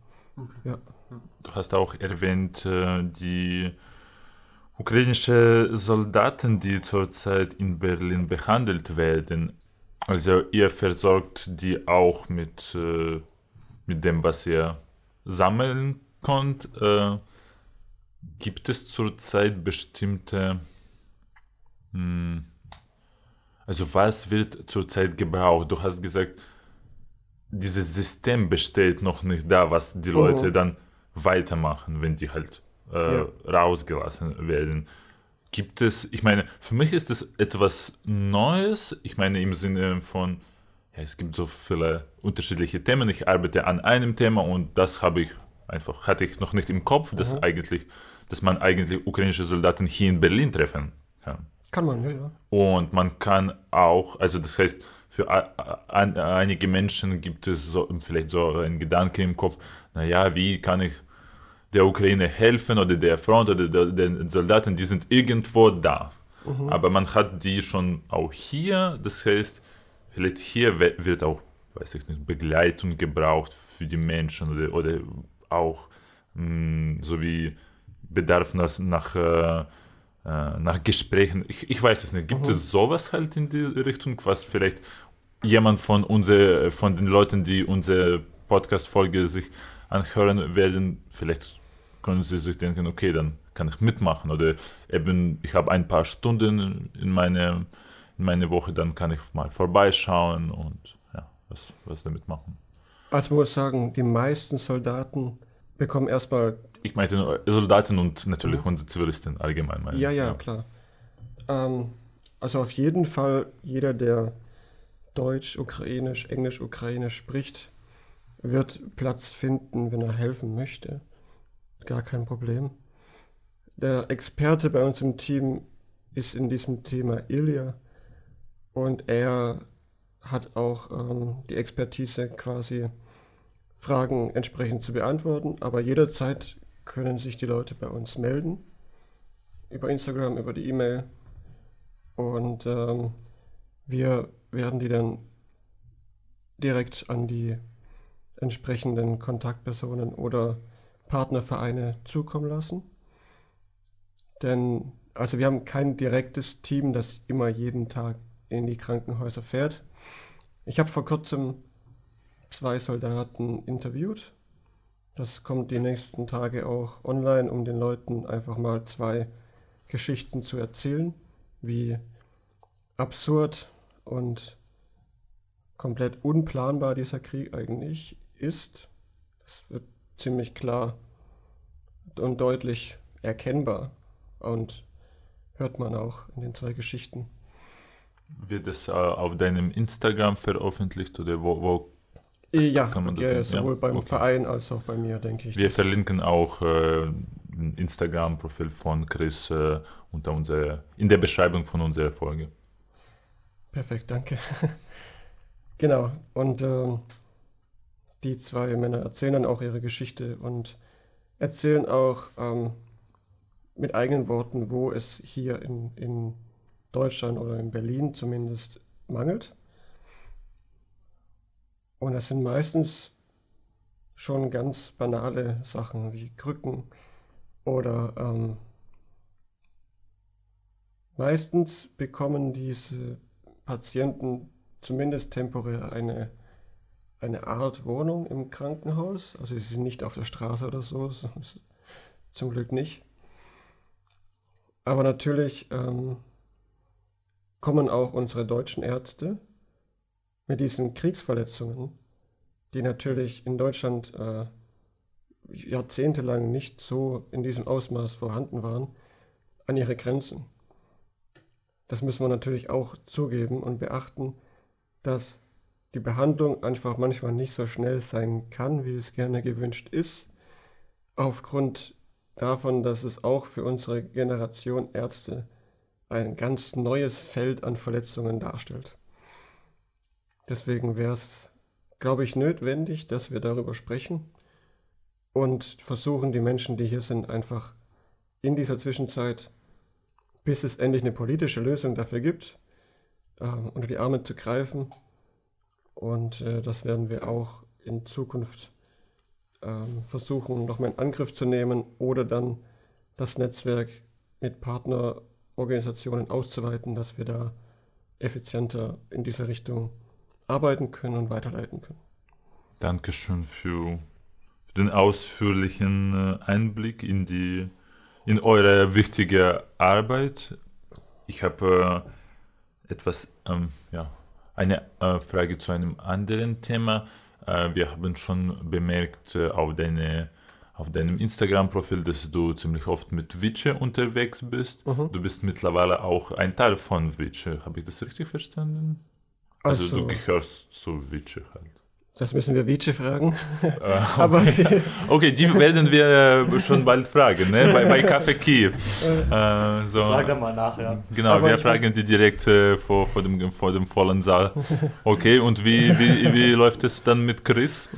Du hast auch erwähnt, äh, die ukrainische Soldaten, die zurzeit in Berlin behandelt werden. Also ihr versorgt die auch mit, äh, mit dem, was ihr sammeln könnt. Äh, gibt es zurzeit bestimmte, hm, also was wird zurzeit gebraucht? Du hast gesagt, dieses System besteht noch nicht da, was die Leute Mhm. dann weitermachen, wenn die halt äh, Ja. rausgelassen werden. Gibt es, ich meine, für mich ist es etwas Neues, ich meine im Sinne von, ja, es gibt so viele unterschiedliche Themen, ich arbeite an einem Thema und das habe ich einfach, hatte ich noch nicht im Kopf, dass Mhm. eigentlich, dass man eigentlich ukrainische Soldaten hier in Berlin treffen kann. Kann man, ja, ja. Und man kann auch, also das heißt, für ein, einige Menschen gibt es so, vielleicht so ein Gedanke im Kopf, naja, wie kann ich der Ukraine helfen oder der Front oder der, den Soldaten, die sind irgendwo da. Aber man hat die schon auch hier, das heißt, vielleicht hier wird auch, weiß ich nicht, Begleitung gebraucht für die Menschen oder, oder auch mh, so wie Bedarf nach, nach äh, nach Gesprächen. Ich, ich weiß es nicht. Gibt es sowas halt in die Richtung, was vielleicht jemand von unser, von den Leuten, die unsere Podcast-Folge sich anhören werden, vielleicht können sie sich denken, okay, dann kann ich mitmachen oder eben ich habe ein paar Stunden in meine, in meine Woche, dann kann ich mal vorbeischauen und ja, was, was damit machen. Also man muss sagen, die meisten Soldaten bekommen erstmal Ich meinte Soldaten und natürlich mhm. unsere Zivilisten allgemein. Meine, ja, ja, ja, klar. Ähm, also auf jeden Fall jeder, der Deutsch, Ukrainisch, Englisch, Ukrainisch spricht, wird Platz finden, wenn er helfen möchte. Gar kein Problem. Der Experte bei uns im Team ist in diesem Thema Ilya und er hat auch ähm, die Expertise quasi Fragen entsprechend zu beantworten, aber jederzeit können sich die Leute bei uns melden über Instagram, über die E-Mail und ähm, wir werden die dann direkt an die entsprechenden Kontaktpersonen oder Partnervereine zukommen lassen. Denn also wir haben kein direktes Team, das immer jeden Tag in die Krankenhäuser fährt. Ich habe vor kurzem zwei Soldaten interviewt. Das kommt die nächsten Tage auch online, um den Leuten einfach mal zwei Geschichten zu erzählen, wie absurd und komplett unplanbar dieser Krieg eigentlich ist. Das wird ziemlich klar und deutlich erkennbar und hört man auch in den zwei Geschichten. Wird es äh, auf deinem Instagram veröffentlicht oder wo, wo ja, kann man das ja, sehen? sowohl ja? beim okay. Verein als auch bei mir, denke ich. Wir verlinken auch äh, ein Instagram-Profil von Chris äh, unter unser, in der Beschreibung von unserer Folge. Perfekt, danke. (laughs) genau, und äh, die zwei Männer erzählen dann auch ihre Geschichte und erzählen auch ähm, mit eigenen Worten, wo es hier in, in Deutschland oder in Berlin zumindest mangelt. Und das sind meistens schon ganz banale Sachen wie Krücken oder ähm, meistens bekommen diese Patienten zumindest temporär eine, eine Art Wohnung im Krankenhaus. Also sie sind nicht auf der Straße oder so, (laughs) zum Glück nicht. Aber natürlich ähm, kommen auch unsere deutschen Ärzte mit diesen Kriegsverletzungen, die natürlich in Deutschland äh, jahrzehntelang nicht so in diesem Ausmaß vorhanden waren, an ihre Grenzen. Das müssen wir natürlich auch zugeben und beachten, dass die Behandlung einfach manchmal nicht so schnell sein kann, wie es gerne gewünscht ist, aufgrund davon, dass es auch für unsere Generation Ärzte ein ganz neues Feld an Verletzungen darstellt. Deswegen wäre es, glaube ich, notwendig, dass wir darüber sprechen und versuchen, die Menschen, die hier sind, einfach in dieser Zwischenzeit, bis es endlich eine politische Lösung dafür gibt, äh, unter die Arme zu greifen. Und äh, das werden wir auch in Zukunft äh, versuchen, nochmal in Angriff zu nehmen oder dann das Netzwerk mit Partnerorganisationen auszuweiten, dass wir da effizienter in dieser Richtung arbeiten können und weiterleiten können. Dankeschön für, für den ausführlichen äh, Einblick in die in eure wichtige Arbeit. Ich habe äh, etwas, ähm, ja, eine äh, Frage zu einem anderen Thema. Äh, wir haben schon bemerkt äh, auf, deine, auf deinem Instagram-Profil, dass du ziemlich oft mit Witche unterwegs bist. Mhm. Du bist mittlerweile auch ein Teil von Witche. Habe ich das richtig verstanden? Also, also du gehörst zu Vici halt. Das müssen wir Vici fragen. (laughs) (laughs) Uh, okay. okay. die werden wir äh, schon bald fragen, ne? bei, bei Kaffee Kiew. (laughs) Uh, so. Frag da mal nach, ja. Genau, Aber wir fragen die direkt äh, vor, vor, dem, vor dem vollen Saal. Okay, und wie, wie, wie läuft es dann mit Chris?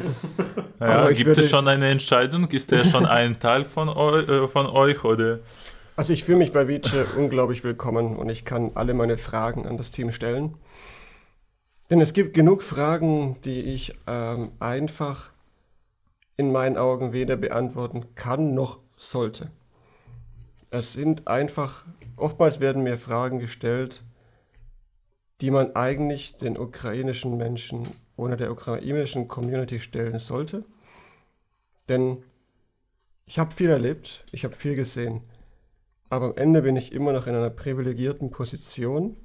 Ja, gibt es schon eine Entscheidung? Ist er schon ein Teil von, eu, äh, von euch? Oder? Also ich fühle mich bei Vici unglaublich willkommen und ich kann alle meine Fragen an das Team stellen. Denn es gibt genug Fragen, die ich ähm, einfach in meinen Augen weder beantworten kann noch sollte. Es sind einfach, oftmals werden mir Fragen gestellt, die man eigentlich den ukrainischen Menschen oder der ukrainischen Community stellen sollte. Denn ich habe viel erlebt, ich habe viel gesehen, aber am Ende bin ich immer noch in einer privilegierten Position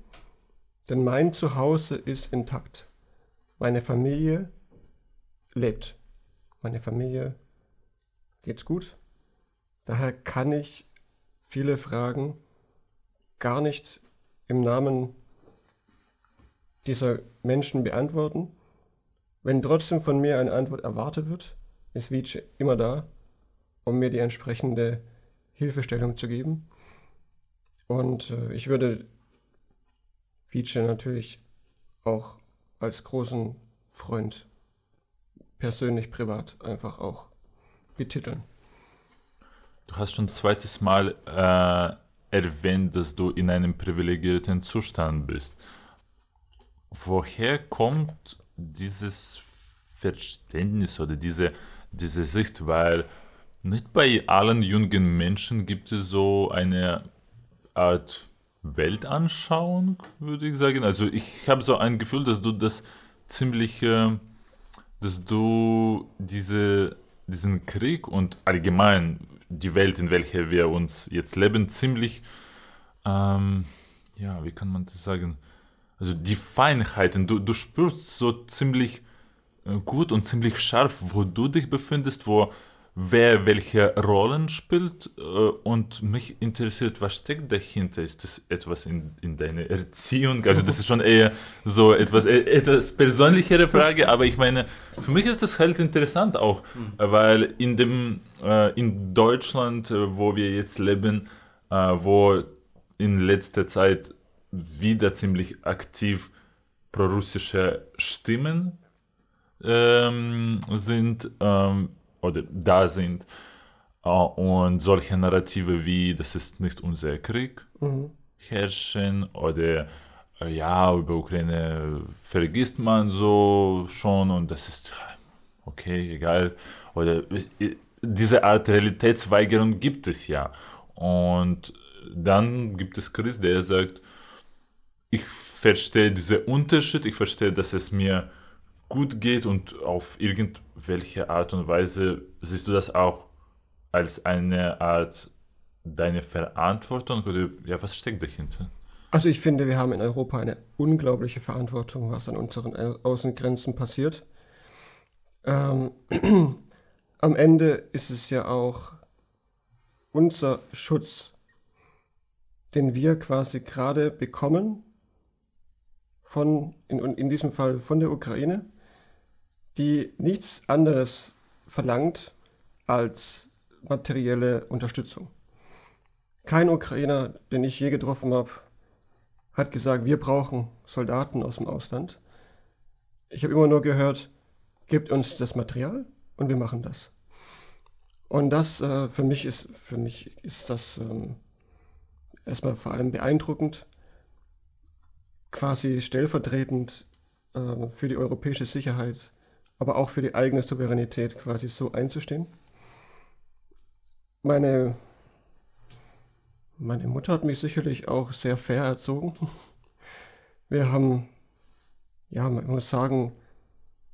denn mein Zuhause ist intakt. Meine Familie lebt. Meine Familie geht's gut. Daher kann ich viele Fragen gar nicht im Namen dieser Menschen beantworten. Wenn trotzdem von mir eine Antwort erwartet wird, ist Vice immer da, um mir die entsprechende Hilfestellung zu geben. Und äh, ich würde Vice natürlich auch als großen Freund persönlich, privat einfach auch betiteln. Du hast schon zweites Mal äh, erwähnt, dass du in einem privilegierten Zustand bist. Woher kommt dieses Verständnis oder diese, diese Sicht? Weil nicht bei allen jungen Menschen gibt es so eine Art Weltanschauung, würde ich sagen. Also ich habe so ein Gefühl, dass du das ziemlich, dass du diese, diesen Krieg und allgemein die Welt, in welcher wir uns jetzt leben, ziemlich, ähm, ja, wie kann man das sagen? Also die Feinheiten, du, du spürst so ziemlich äh, gut und ziemlich scharf, wo du dich befindest, wo wer welche Rollen spielt äh, und mich interessiert, was steckt dahinter? Ist das etwas in, in deiner Erziehung? Also das ist schon eher so etwas, äh, etwas persönlichere Frage, aber ich meine, für mich ist das halt interessant auch, mhm. weil in dem, äh, in Deutschland, äh, wo wir jetzt leben, äh, wo in letzter Zeit wieder ziemlich aktiv prorussische Stimmen ähm, sind, ähm, oder da sind. Und solche Narrative wie, das ist nicht unser Krieg, mhm. herrschen oder uh, ja, über Ukraine vergisst man so schon und das ist okay, egal. Oder diese Art Realitätsweigerung gibt es ja. Und dann gibt es Chris, der sagt, ich verstehe diesen Unterschied, ich verstehe, dass es mir gut geht und auf irgendwelche Art und Weise siehst du das auch als eine Art deine Verantwortung oder ja, was steckt dahinter? Also ich finde, wir haben in Europa eine unglaubliche Verantwortung, was an unseren Außengrenzen passiert. Ähm, (clears throat) am Ende ist es ja auch unser Schutz, den wir quasi gerade bekommen, von, in, in diesem Fall von der Ukraine, die nichts anderes verlangt als materielle Unterstützung. Kein Ukrainer, den ich je getroffen habe, hat gesagt, wir brauchen Soldaten aus dem Ausland. Ich habe immer nur gehört, gebt uns das Material und wir machen das. Und das äh, für mich ist für mich ist das ähm, erstmal vor allem beeindruckend, quasi stellvertretend äh, für die europäische Sicherheit aber auch für die eigene Souveränität quasi so einzustehen. Meine, meine Mutter hat mich sicherlich auch sehr fair erzogen. (laughs) Wir haben, ja, man muss sagen,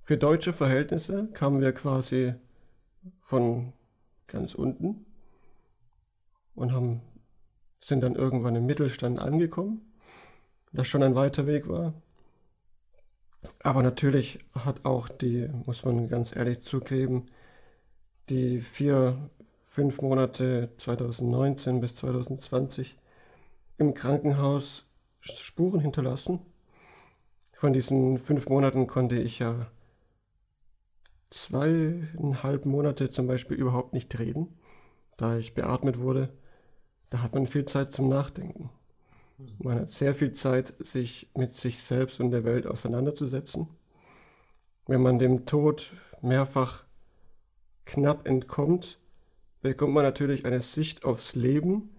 für deutsche Verhältnisse kamen wir quasi von ganz unten und haben, sind dann irgendwann im Mittelstand angekommen, das schon ein weiter Weg war. Aber natürlich hat auch die, muss man ganz ehrlich zugeben, die vier, fünf Monate 2019 bis 2020 im Krankenhaus Spuren hinterlassen. Von diesen fünf Monaten konnte ich ja zweieinhalb Monate zum Beispiel überhaupt nicht reden, da ich beatmet wurde. Da hat man viel Zeit zum Nachdenken. Man hat sehr viel Zeit, sich mit sich selbst und der Welt auseinanderzusetzen. Wenn man dem Tod mehrfach knapp entkommt, bekommt man natürlich eine Sicht aufs Leben,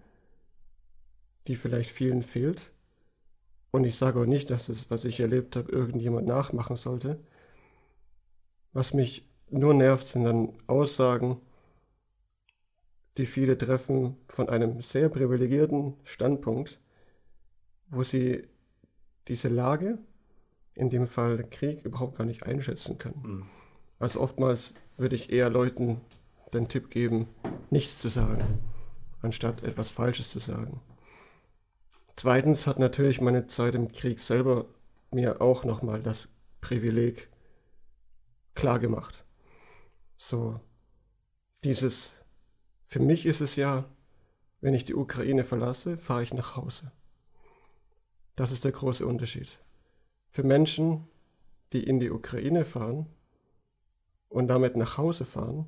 die vielleicht vielen fehlt. Und ich sage auch nicht, dass das, was ich erlebt habe, irgendjemand nachmachen sollte. Was mich nur nervt, sind dann Aussagen, die viele treffen von einem sehr privilegierten Standpunkt, wo sie diese Lage, in dem Fall Krieg, überhaupt gar nicht einschätzen können. Mhm. Also oftmals würde ich eher Leuten den Tipp geben, nichts zu sagen, anstatt etwas Falsches zu sagen. Zweitens hat natürlich meine Zeit im Krieg selber mir auch nochmal das Privileg klargemacht. So dieses Für mich ist es ja, wenn ich die Ukraine verlasse, fahre ich nach Hause. Das ist der große Unterschied. Für Menschen, die in die Ukraine fahren und damit nach Hause fahren,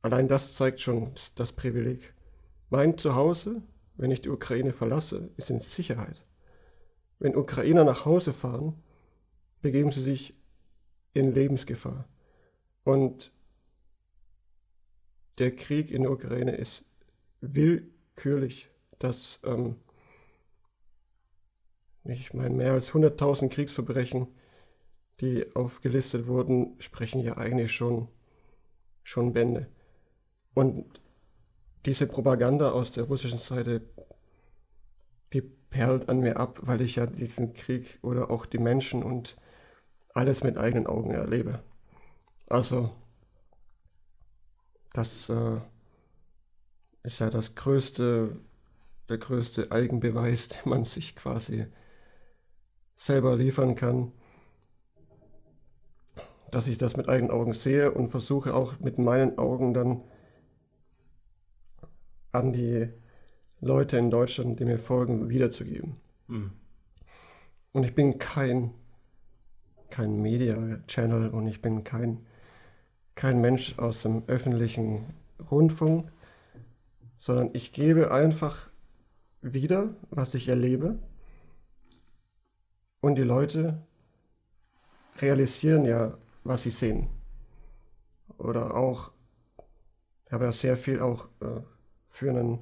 allein das zeigt schon das Privileg. Mein Zuhause, wenn ich die Ukraine verlasse, ist in Sicherheit. Wenn Ukrainer nach Hause fahren, begeben sie sich in Lebensgefahr. Und der Krieg in der Ukraine ist willkürlich. Das, ähm, ich meine, mehr als 100.000 Kriegsverbrechen, die aufgelistet wurden, sprechen ja eigentlich schon, schon Bände. Und diese Propaganda aus der russischen Seite, die perlt an mir ab, weil ich ja diesen Krieg oder auch die Menschen und alles mit eigenen Augen erlebe. Also, das äh, ist ja das größte, der größte Eigenbeweis, (laughs) den man sich quasi selber liefern kann, dass ich das mit eigenen Augen sehe und versuche auch mit meinen Augen dann an die Leute in Deutschland, die mir folgen, wiederzugeben. Mhm. Und ich bin kein kein Media-Channel und ich bin kein, kein Mensch aus dem öffentlichen Rundfunk, sondern ich gebe einfach wieder, was ich erlebe. Und die Leute realisieren ja, was sie sehen. Oder auch, ich habe ja sehr viel auch äh, für, einen,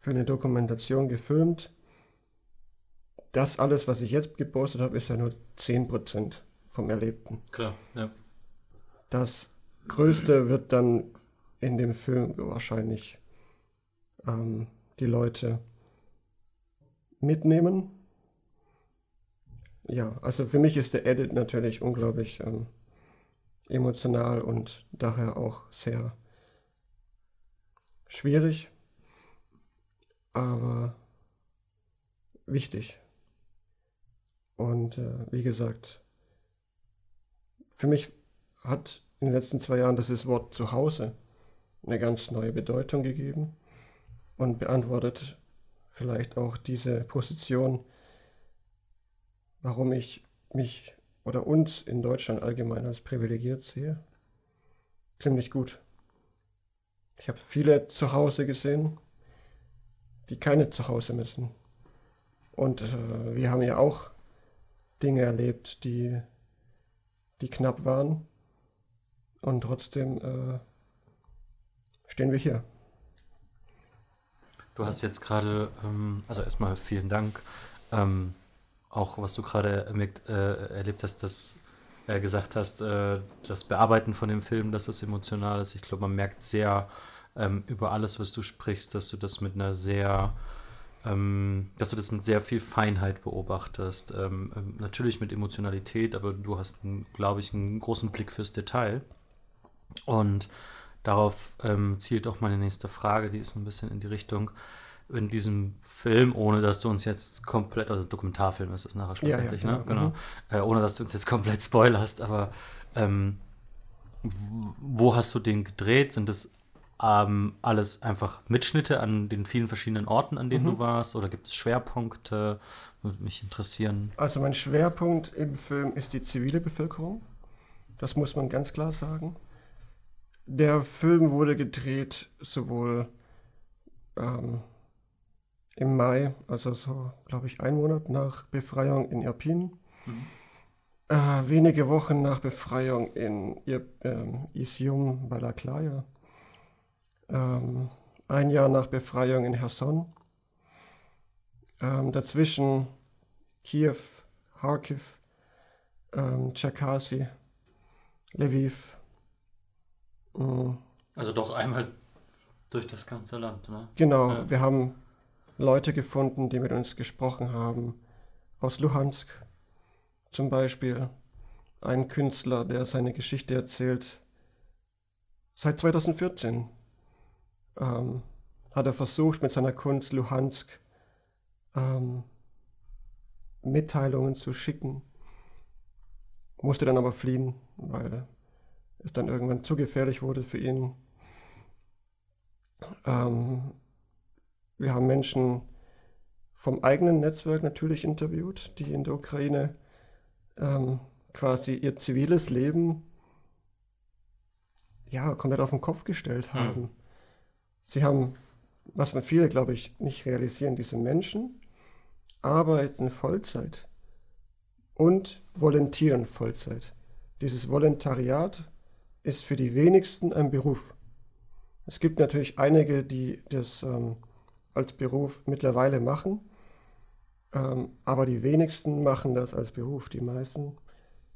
für eine Dokumentation gefilmt das alles, was ich jetzt gepostet habe, ist ja nur 10% vom Erlebten. Klar, ja. Das Größte wird dann in dem Film wahrscheinlich ähm, die Leute mitnehmen. Ja, also für mich ist der Edit natürlich unglaublich ähm, emotional und daher auch sehr schwierig, aber wichtig. Und äh, wie gesagt, für mich hat in den letzten zwei Jahren das Wort Zuhause eine ganz neue Bedeutung gegeben und beantwortet vielleicht auch diese Position, warum ich mich oder uns in Deutschland allgemein als privilegiert sehe. Ziemlich gut. Ich habe viele Zuhause gesehen, die keine Zuhause müssen. Und äh, wir haben ja auch Dinge erlebt, die, die knapp waren. Und trotzdem äh, stehen wir hier. Du hast jetzt gerade, ähm, also erstmal vielen Dank, ähm, auch was du gerade äh, erlebt hast, dass äh, gesagt hast, äh, das Bearbeiten von dem Film, dass das emotional ist. Ich glaube, man merkt sehr ähm, über alles, was du sprichst, dass du das mit einer sehr ähm, dass du das mit sehr viel Feinheit beobachtest. Ähm, ähm natürlich mit Emotionalität, aber du hast, glaube ich, einen großen Blick fürs Detail. Und darauf ähm, zielt auch meine nächste Frage, die ist ein bisschen in die Richtung, in diesem Film, ohne dass du uns jetzt komplett, also Dokumentarfilm ist es nachher schlussendlich, ja, ja, genau. ne? Genau. Mhm. Äh, ohne dass du uns jetzt komplett spoilerst, aber ähm, wo hast du den gedreht? Sind das ähm, alles einfach Mitschnitte an den vielen verschiedenen Orten, an denen mhm. du warst? Oder gibt es Schwerpunkte? Würde mich interessieren. Also mein Schwerpunkt im Film ist die zivile Bevölkerung. Das muss man ganz klar sagen. Der Film wurde gedreht sowohl ähm, im Mai, also so, glaube ich, ein Monat nach Befreiung in Irpin, mhm. äh, wenige Wochen nach Befreiung in Ir ähm, Isium Balaklaya ähm, ein Jahr nach Befreiung in Cherson. Ähm, dazwischen Kiew, Kharkiv, ähm, Tscherkassy, Lviv. Mhm. Also doch einmal durch das ganze Land, ne? Genau, ja. wir haben Leute gefunden, die mit uns gesprochen haben. Aus Luhansk zum Beispiel. Ein Künstler, der seine Geschichte erzählt. Seit 2014 ähm, hat er versucht, mit seiner Kunst Luhansk ähm, Mitteilungen zu schicken, musste dann aber fliehen, weil es dann irgendwann zu gefährlich wurde für ihn. Ähm, wir haben Menschen vom eigenen Netzwerk natürlich interviewt, die in der Ukraine ähm, quasi ihr ziviles Leben ja, komplett auf den Kopf gestellt hm. haben. Hm. Sie haben, was man viele, glaube ich, nicht realisieren, diese Menschen arbeiten Vollzeit und volontieren Vollzeit. Dieses Volontariat ist für die wenigsten ein Beruf. Es gibt natürlich einige, die das ähm, als Beruf mittlerweile machen, ähm, aber die wenigsten machen das als Beruf. Die meisten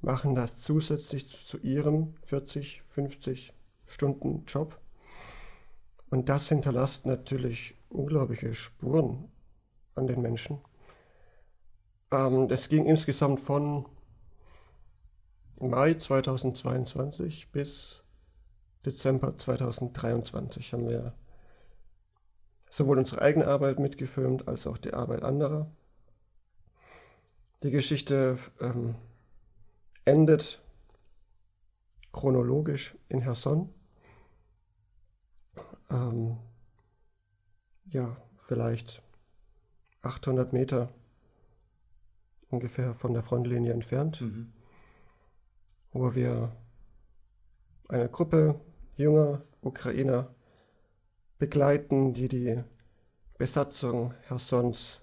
machen das zusätzlich zu ihrem 40, 50 Stunden Job. Und das hinterlässt natürlich unglaubliche Spuren an den Menschen. Ähm, das ging insgesamt von Mai 2022 bis Dezember 2023 haben wir sowohl unsere eigene Arbeit mitgefilmt als auch die Arbeit anderer. Die Geschichte ähm, endet chronologisch in Herson. Ähm, ja, vielleicht 800 Meter ungefähr von der Frontlinie entfernt, mhm. wo wir eine Gruppe junger Ukrainer begleiten, die die Besatzung Hersons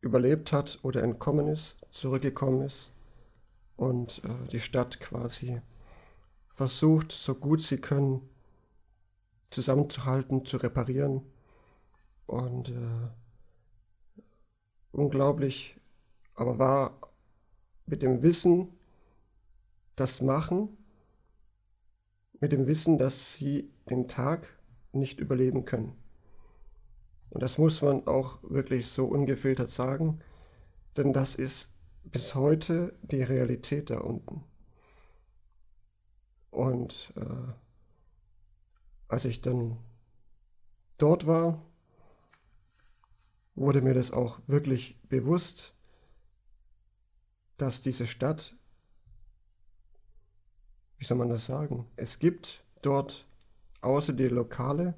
überlebt hat oder entkommen ist, zurückgekommen ist und äh, die Stadt quasi versucht, so gut sie können, zusammenzuhalten, zu reparieren. Und äh, unglaublich, aber war mit dem Wissen, das machen, mit dem Wissen, dass sie den Tag nicht überleben können. Und das muss man auch wirklich so ungefiltert sagen, denn das ist bis heute die Realität da unten. Und äh, als ich dann dort war, wurde mir das auch wirklich bewusst, dass diese Stadt, wie soll man das sagen, es gibt dort außer die lokale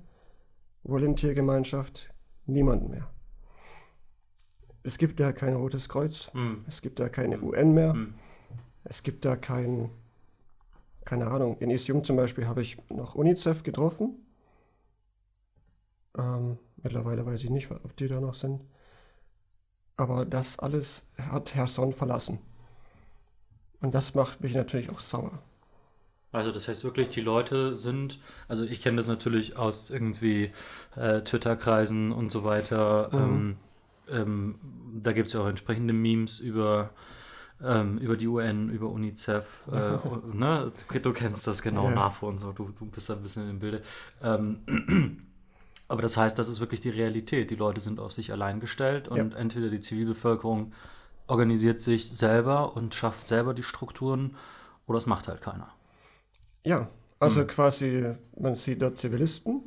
Volontiergemeinschaft niemanden mehr. Es gibt da kein Rotes Kreuz, hm. es gibt da keine UN mehr, hm. es gibt da kein, keine Ahnung, in Isium zum Beispiel habe ich noch UNICEF getroffen. Ähm, mittlerweile weiß ich nicht, ob die da noch sind. Aber das alles hat Herr Son verlassen. Und das macht mich natürlich auch sauer. Also das heißt wirklich, die Leute sind, also ich kenne das natürlich aus irgendwie äh, Twitter-Kreisen und so weiter. Mhm. Ähm, ähm, da gibt es ja auch entsprechende Memes über, ähm, über die UN, über UNICEF. Äh, ne? du, du, kennst das genau, ja. NAFO und so, du, du bist da ein bisschen im Bilde. Ähm, (clears throat) aber das heißt, das ist wirklich die Realität. Die Leute sind auf sich allein gestellt und ja. entweder die Zivilbevölkerung organisiert sich selber und schafft selber die Strukturen oder es macht halt keiner. Ja, also hm. quasi, man sieht dort Zivilisten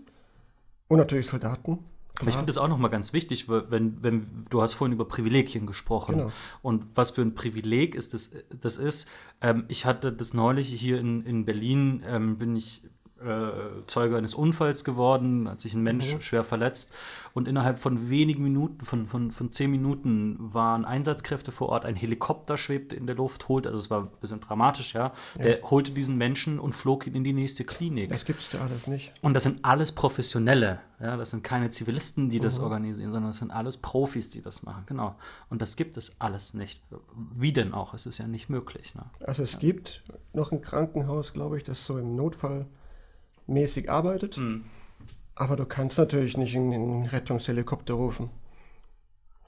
und natürlich Soldaten. Aber ich finde das auch nochmal ganz wichtig, wenn, wenn du hast vorhin über Privilegien gesprochen. Genau. Und was für ein Privileg ist das, das ist. Ähm, ich hatte das neulich hier in, in Berlin, ähm, bin ich äh, Zeuge eines Unfalls geworden, hat sich ein Mensch mhm. schwer verletzt und innerhalb von wenigen Minuten, von, von, von zehn Minuten waren Einsatzkräfte vor Ort, ein Helikopter schwebte in der Luft, holt, also es war ein bisschen dramatisch, ja, ja. der holte diesen Menschen und flog ihn in die nächste Klinik. Das gibt es ja alles nicht. Und das sind alles Professionelle, ja, das sind keine Zivilisten, die mhm. das organisieren, sondern das sind alles Profis, die das machen, genau. Und das gibt es alles nicht. Wie denn auch? Es ist ja nicht möglich. Ne? Also es ja. gibt noch ein Krankenhaus, glaube ich, das so im Notfall mäßig arbeitet. Mhm. Aber du kannst natürlich nicht einen Rettungshelikopter rufen.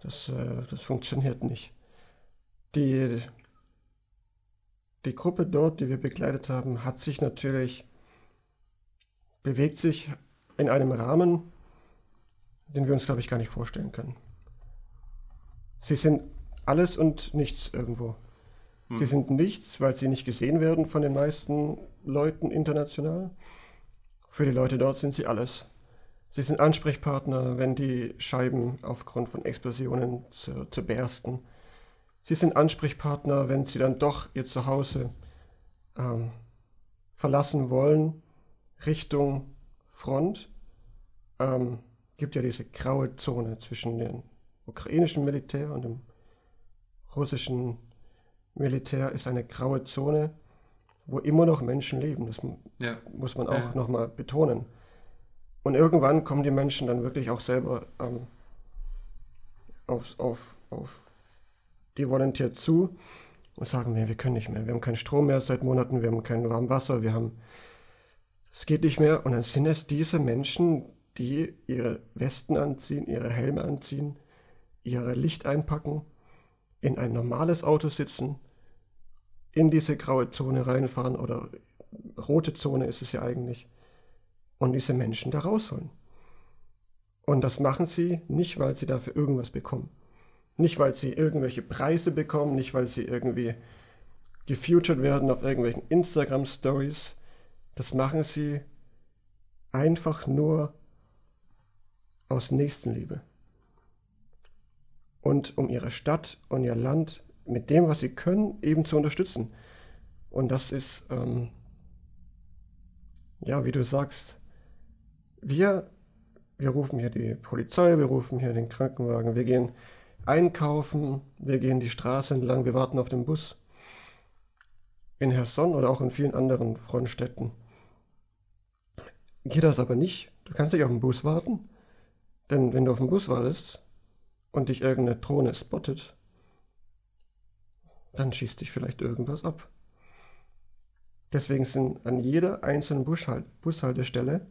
Das, äh, das funktioniert nicht. Die, die Gruppe dort, die wir begleitet haben, hat sich natürlich, bewegt sich in einem Rahmen, den wir uns, glaube ich, gar nicht vorstellen können. Sie sind alles und nichts irgendwo. Hm. Sie sind nichts, weil sie nicht gesehen werden von den meisten Leuten international. Für die Leute dort sind sie alles. Sie sind Ansprechpartner, wenn die Scheiben aufgrund von Explosionen zu, bersten. Sie sind Ansprechpartner, wenn sie dann doch ihr Zuhause ähm, verlassen wollen, Richtung Front. ähm, gibt ja diese graue Zone zwischen dem ukrainischen Militär und dem russischen Militär ist eine graue Zone, wo immer noch Menschen leben. Das ja. muss man auch ja. nochmal betonen. Und irgendwann kommen die Menschen dann wirklich auch selber ähm, auf, auf, auf die Volunteer zu und sagen, wir, wir können nicht mehr. Wir haben keinen Strom mehr seit Monaten, wir haben kein warmes Wasser, wir haben, es geht nicht mehr. Und dann sind es diese Menschen, die ihre Westen anziehen, ihre Helme anziehen, ihre Licht einpacken, in ein normales Auto sitzen, in diese graue Zone reinfahren oder rote Zone ist es ja eigentlich und diese Menschen da rausholen. Und das machen sie nicht, weil sie dafür irgendwas bekommen. Nicht, weil sie irgendwelche Preise bekommen, nicht, weil sie irgendwie gefeatured werden auf irgendwelchen Instagram-Stories. Das machen sie einfach nur aus Nächstenliebe. Und um ihre Stadt und ihr Land mit dem, was sie können, eben zu unterstützen. Und das ist, ähm, ja, wie du sagst, wir, wir rufen hier die Polizei, wir rufen hier den Krankenwagen, wir gehen einkaufen, wir gehen die Straße entlang, wir warten auf den Bus. In Herson oder auch in vielen anderen Frontstädten geht das aber nicht. Du kannst nicht auf den Bus warten, denn wenn du auf den Bus wartest und dich irgendeine Drohne spottet, dann schießt dich vielleicht irgendwas ab. Deswegen sind an jeder einzelnen Bushalt Bushaltestelle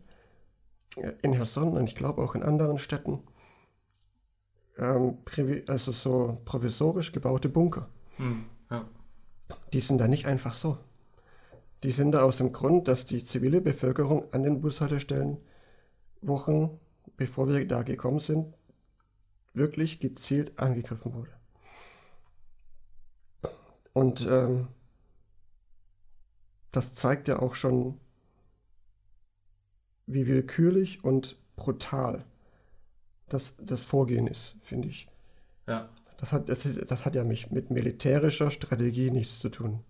äh, in Herson und ich glaube auch in anderen Städten ähm, also so provisorisch gebaute Bunker. Hm, ja. Die sind da nicht einfach so. Die sind da aus dem Grund, dass die zivile Bevölkerung an den Bushaltestellen Wochen bevor wir da gekommen sind, wirklich gezielt angegriffen wurde. Und ähm, das zeigt ja auch schon, wie willkürlich und brutal das, das Vorgehen ist, finde ich. Ja. Das hat, das, ist, das hat ja mich mit militärischer Strategie nichts zu tun.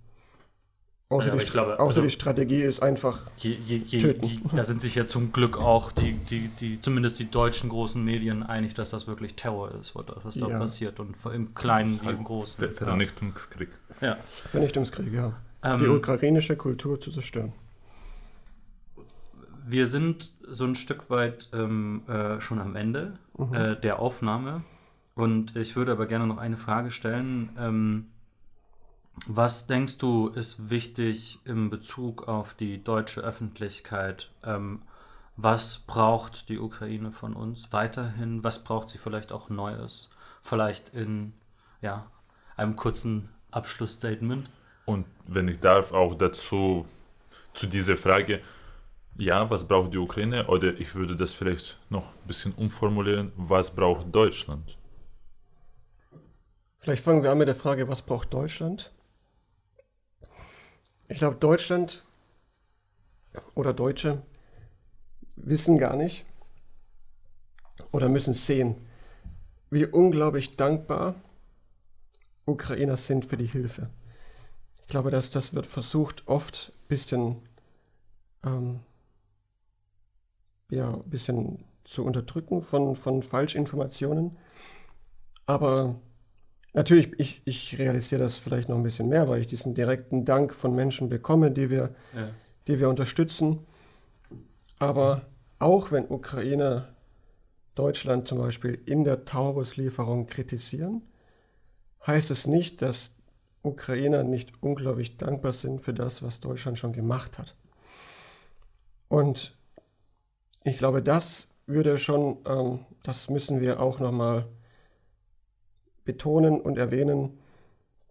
Außer, ja, die, glaube, außer also, die, Strategie ist einfach je, je, je, töten. da sind sich ja zum Glück auch die, die, die, zumindest die deutschen großen Medien einig, dass das wirklich Terror ist, was da ja. passiert. Und im Kleinen wie im Großen. Vernichtungskrieg. Ja. Vernichtungskrieg, ja. Ähm, die ukrainische Kultur zu zerstören. Wir sind so ein Stück weit ähm, äh, schon am Ende mhm. äh, der Aufnahme. Und ich würde aber gerne noch eine Frage stellen. Ähm, was denkst du, ist wichtig in Bezug auf die deutsche Öffentlichkeit? Ähm, was braucht die Ukraine von uns weiterhin? Was braucht sie vielleicht auch Neues? Vielleicht in ja, einem kurzen Abschlussstatement. Und wenn ich darf, auch dazu zu dieser Frage, ja, was braucht die Ukraine? Oder ich würde das vielleicht noch ein bisschen umformulieren, was braucht Deutschland? Vielleicht fangen wir an mit der Frage, was braucht Deutschland? Ich glaube, Deutschland oder Deutsche wissen gar nicht oder müssen sehen, wie unglaublich dankbar Ukrainer sind für die Hilfe. Ich glaube, dass das wird versucht, oft ein bisschen, ähm, ja, bisschen zu unterdrücken von, von Falschinformationen. Aber Natürlich, ich, ich realisiere das vielleicht noch ein bisschen mehr, weil ich diesen direkten Dank von Menschen bekomme, die wir, ja. die wir unterstützen. Aber auch wenn Ukrainer Deutschland zum Beispiel in der Taurus-Lieferung kritisieren, heißt es nicht, dass Ukrainer nicht unglaublich dankbar sind für das, was Deutschland schon gemacht hat. Und ich glaube, das würde schon, ähm, das müssen wir auch nochmal betonen und erwähnen,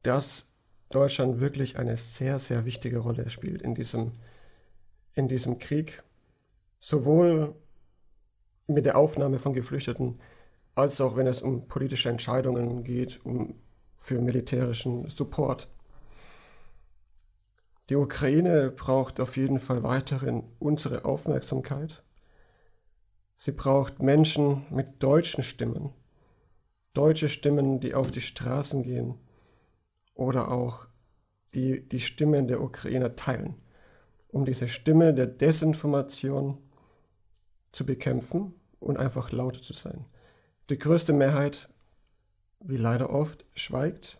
dass Deutschland wirklich eine sehr, sehr wichtige Rolle spielt in diesem, in diesem Krieg, sowohl mit der Aufnahme von Geflüchteten, als auch wenn es um politische Entscheidungen geht, um für militärischen Support. Die Ukraine braucht auf jeden Fall weiterhin unsere Aufmerksamkeit. Sie braucht Menschen mit deutschen Stimmen, deutsche Stimmen, die auf die Straßen gehen oder auch die die Stimmen der Ukrainer teilen, um diese Stimme der Desinformation zu bekämpfen und einfach lauter zu sein. Die größte Mehrheit, wie leider oft, schweigt.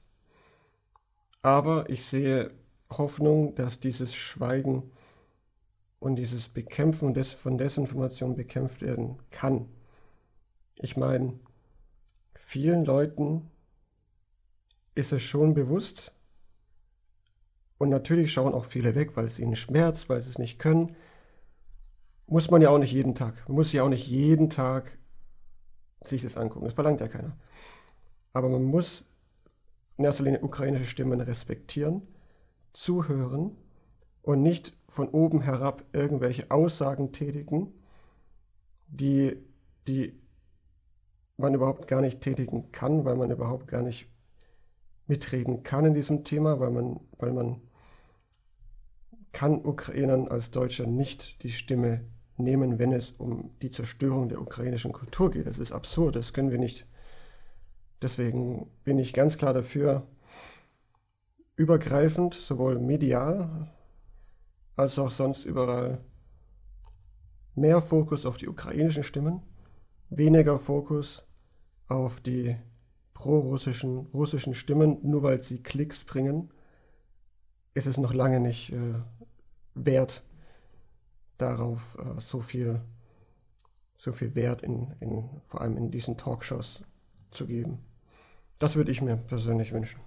Aber ich sehe Hoffnung, dass dieses Schweigen und dieses Bekämpfen von Desinformation bekämpft werden kann. Ich meine, vielen Leuten ist es schon bewusst und natürlich schauen auch viele weg, weil es ihnen schmerzt, weil sie es nicht können. Muss man ja auch nicht jeden Tag. Man muss ja auch nicht jeden Tag sich das angucken. Das verlangt ja keiner. Aber man muss in erster Linie ukrainische Stimmen respektieren, zuhören und nicht von oben herab irgendwelche Aussagen tätigen, die, die man überhaupt gar nicht tätigen kann, weil man überhaupt gar nicht mitreden kann in diesem Thema, weil man, weil man kann Ukrainern als Deutscher nicht die Stimme nehmen, wenn es um die Zerstörung der ukrainischen Kultur geht. Das ist absurd, das können wir nicht. Deswegen bin ich ganz klar dafür, übergreifend, sowohl medial als auch sonst überall, mehr Fokus auf die ukrainischen Stimmen, weniger Fokus auf die pro-russischen russischen Stimmen, nur weil sie Klicks bringen, ist es noch lange nicht äh, wert, darauf äh, so, viel, so viel Wert in, in, vor allem in diesen Talkshows zu geben. Das würde ich mir persönlich wünschen.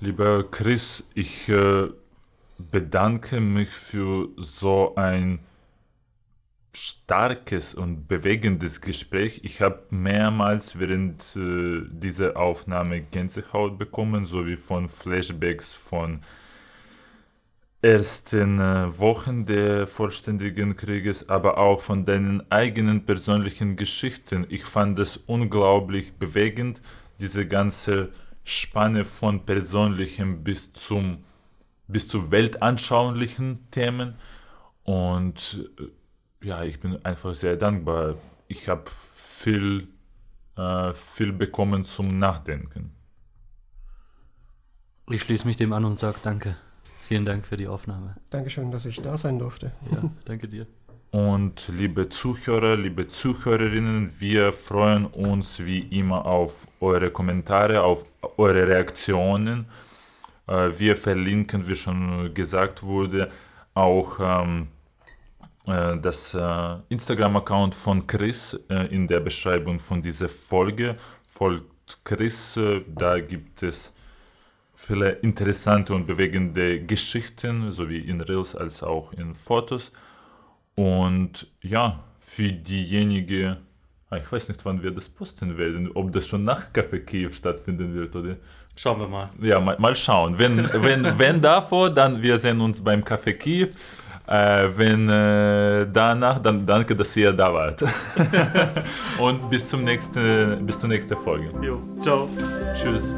Lieber Chris, ich äh, bedanke mich für so ein starkes und bewegendes Gespräch. Ich habe mehrmals während äh, dieser Aufnahme Gänsehaut bekommen, sowie von Flashbacks von ersten äh, Wochen des vollständigen Krieges, aber auch von deinen eigenen persönlichen Geschichten. Ich fand es unglaublich bewegend, diese ganze Spanne von persönlichen bis zum bis zu weltanschaulichen Themen und äh, ja, ich bin einfach sehr dankbar. Ich habe viel äh, viel bekommen zum Nachdenken. Ich schließe mich dem an und sage Danke. Vielen Dank für die Aufnahme. Dankeschön, dass ich da sein durfte. Ja, danke dir. Und liebe Zuhörer, liebe Zuhörerinnen, wir freuen uns wie immer auf eure Kommentare, auf eure Reaktionen. Äh, wir verlinken, wie schon gesagt wurde, auch ähm, äh, das äh, Instagram-Account von Chris in der Beschreibung von dieser Folge. Folgt Chris, da gibt es viele interessante und bewegende Geschichten, sowie in Reels als auch in Fotos. Und ja, für diejenigen, ah, ich weiß nicht, wann wir das posten werden, ob das schon nach Café Kiew stattfinden wird oder. Schauen wir mal. Ja, mal, mal schauen. Wenn, wenn, wenn davor, dann wir sehen uns beim Café Kiew. Äh, wenn äh, danach, dann danke, dass ihr da wart. (laughs) Und bis zum nächsten, bis zur nächsten Folge. Jo, ciao. Tschüss.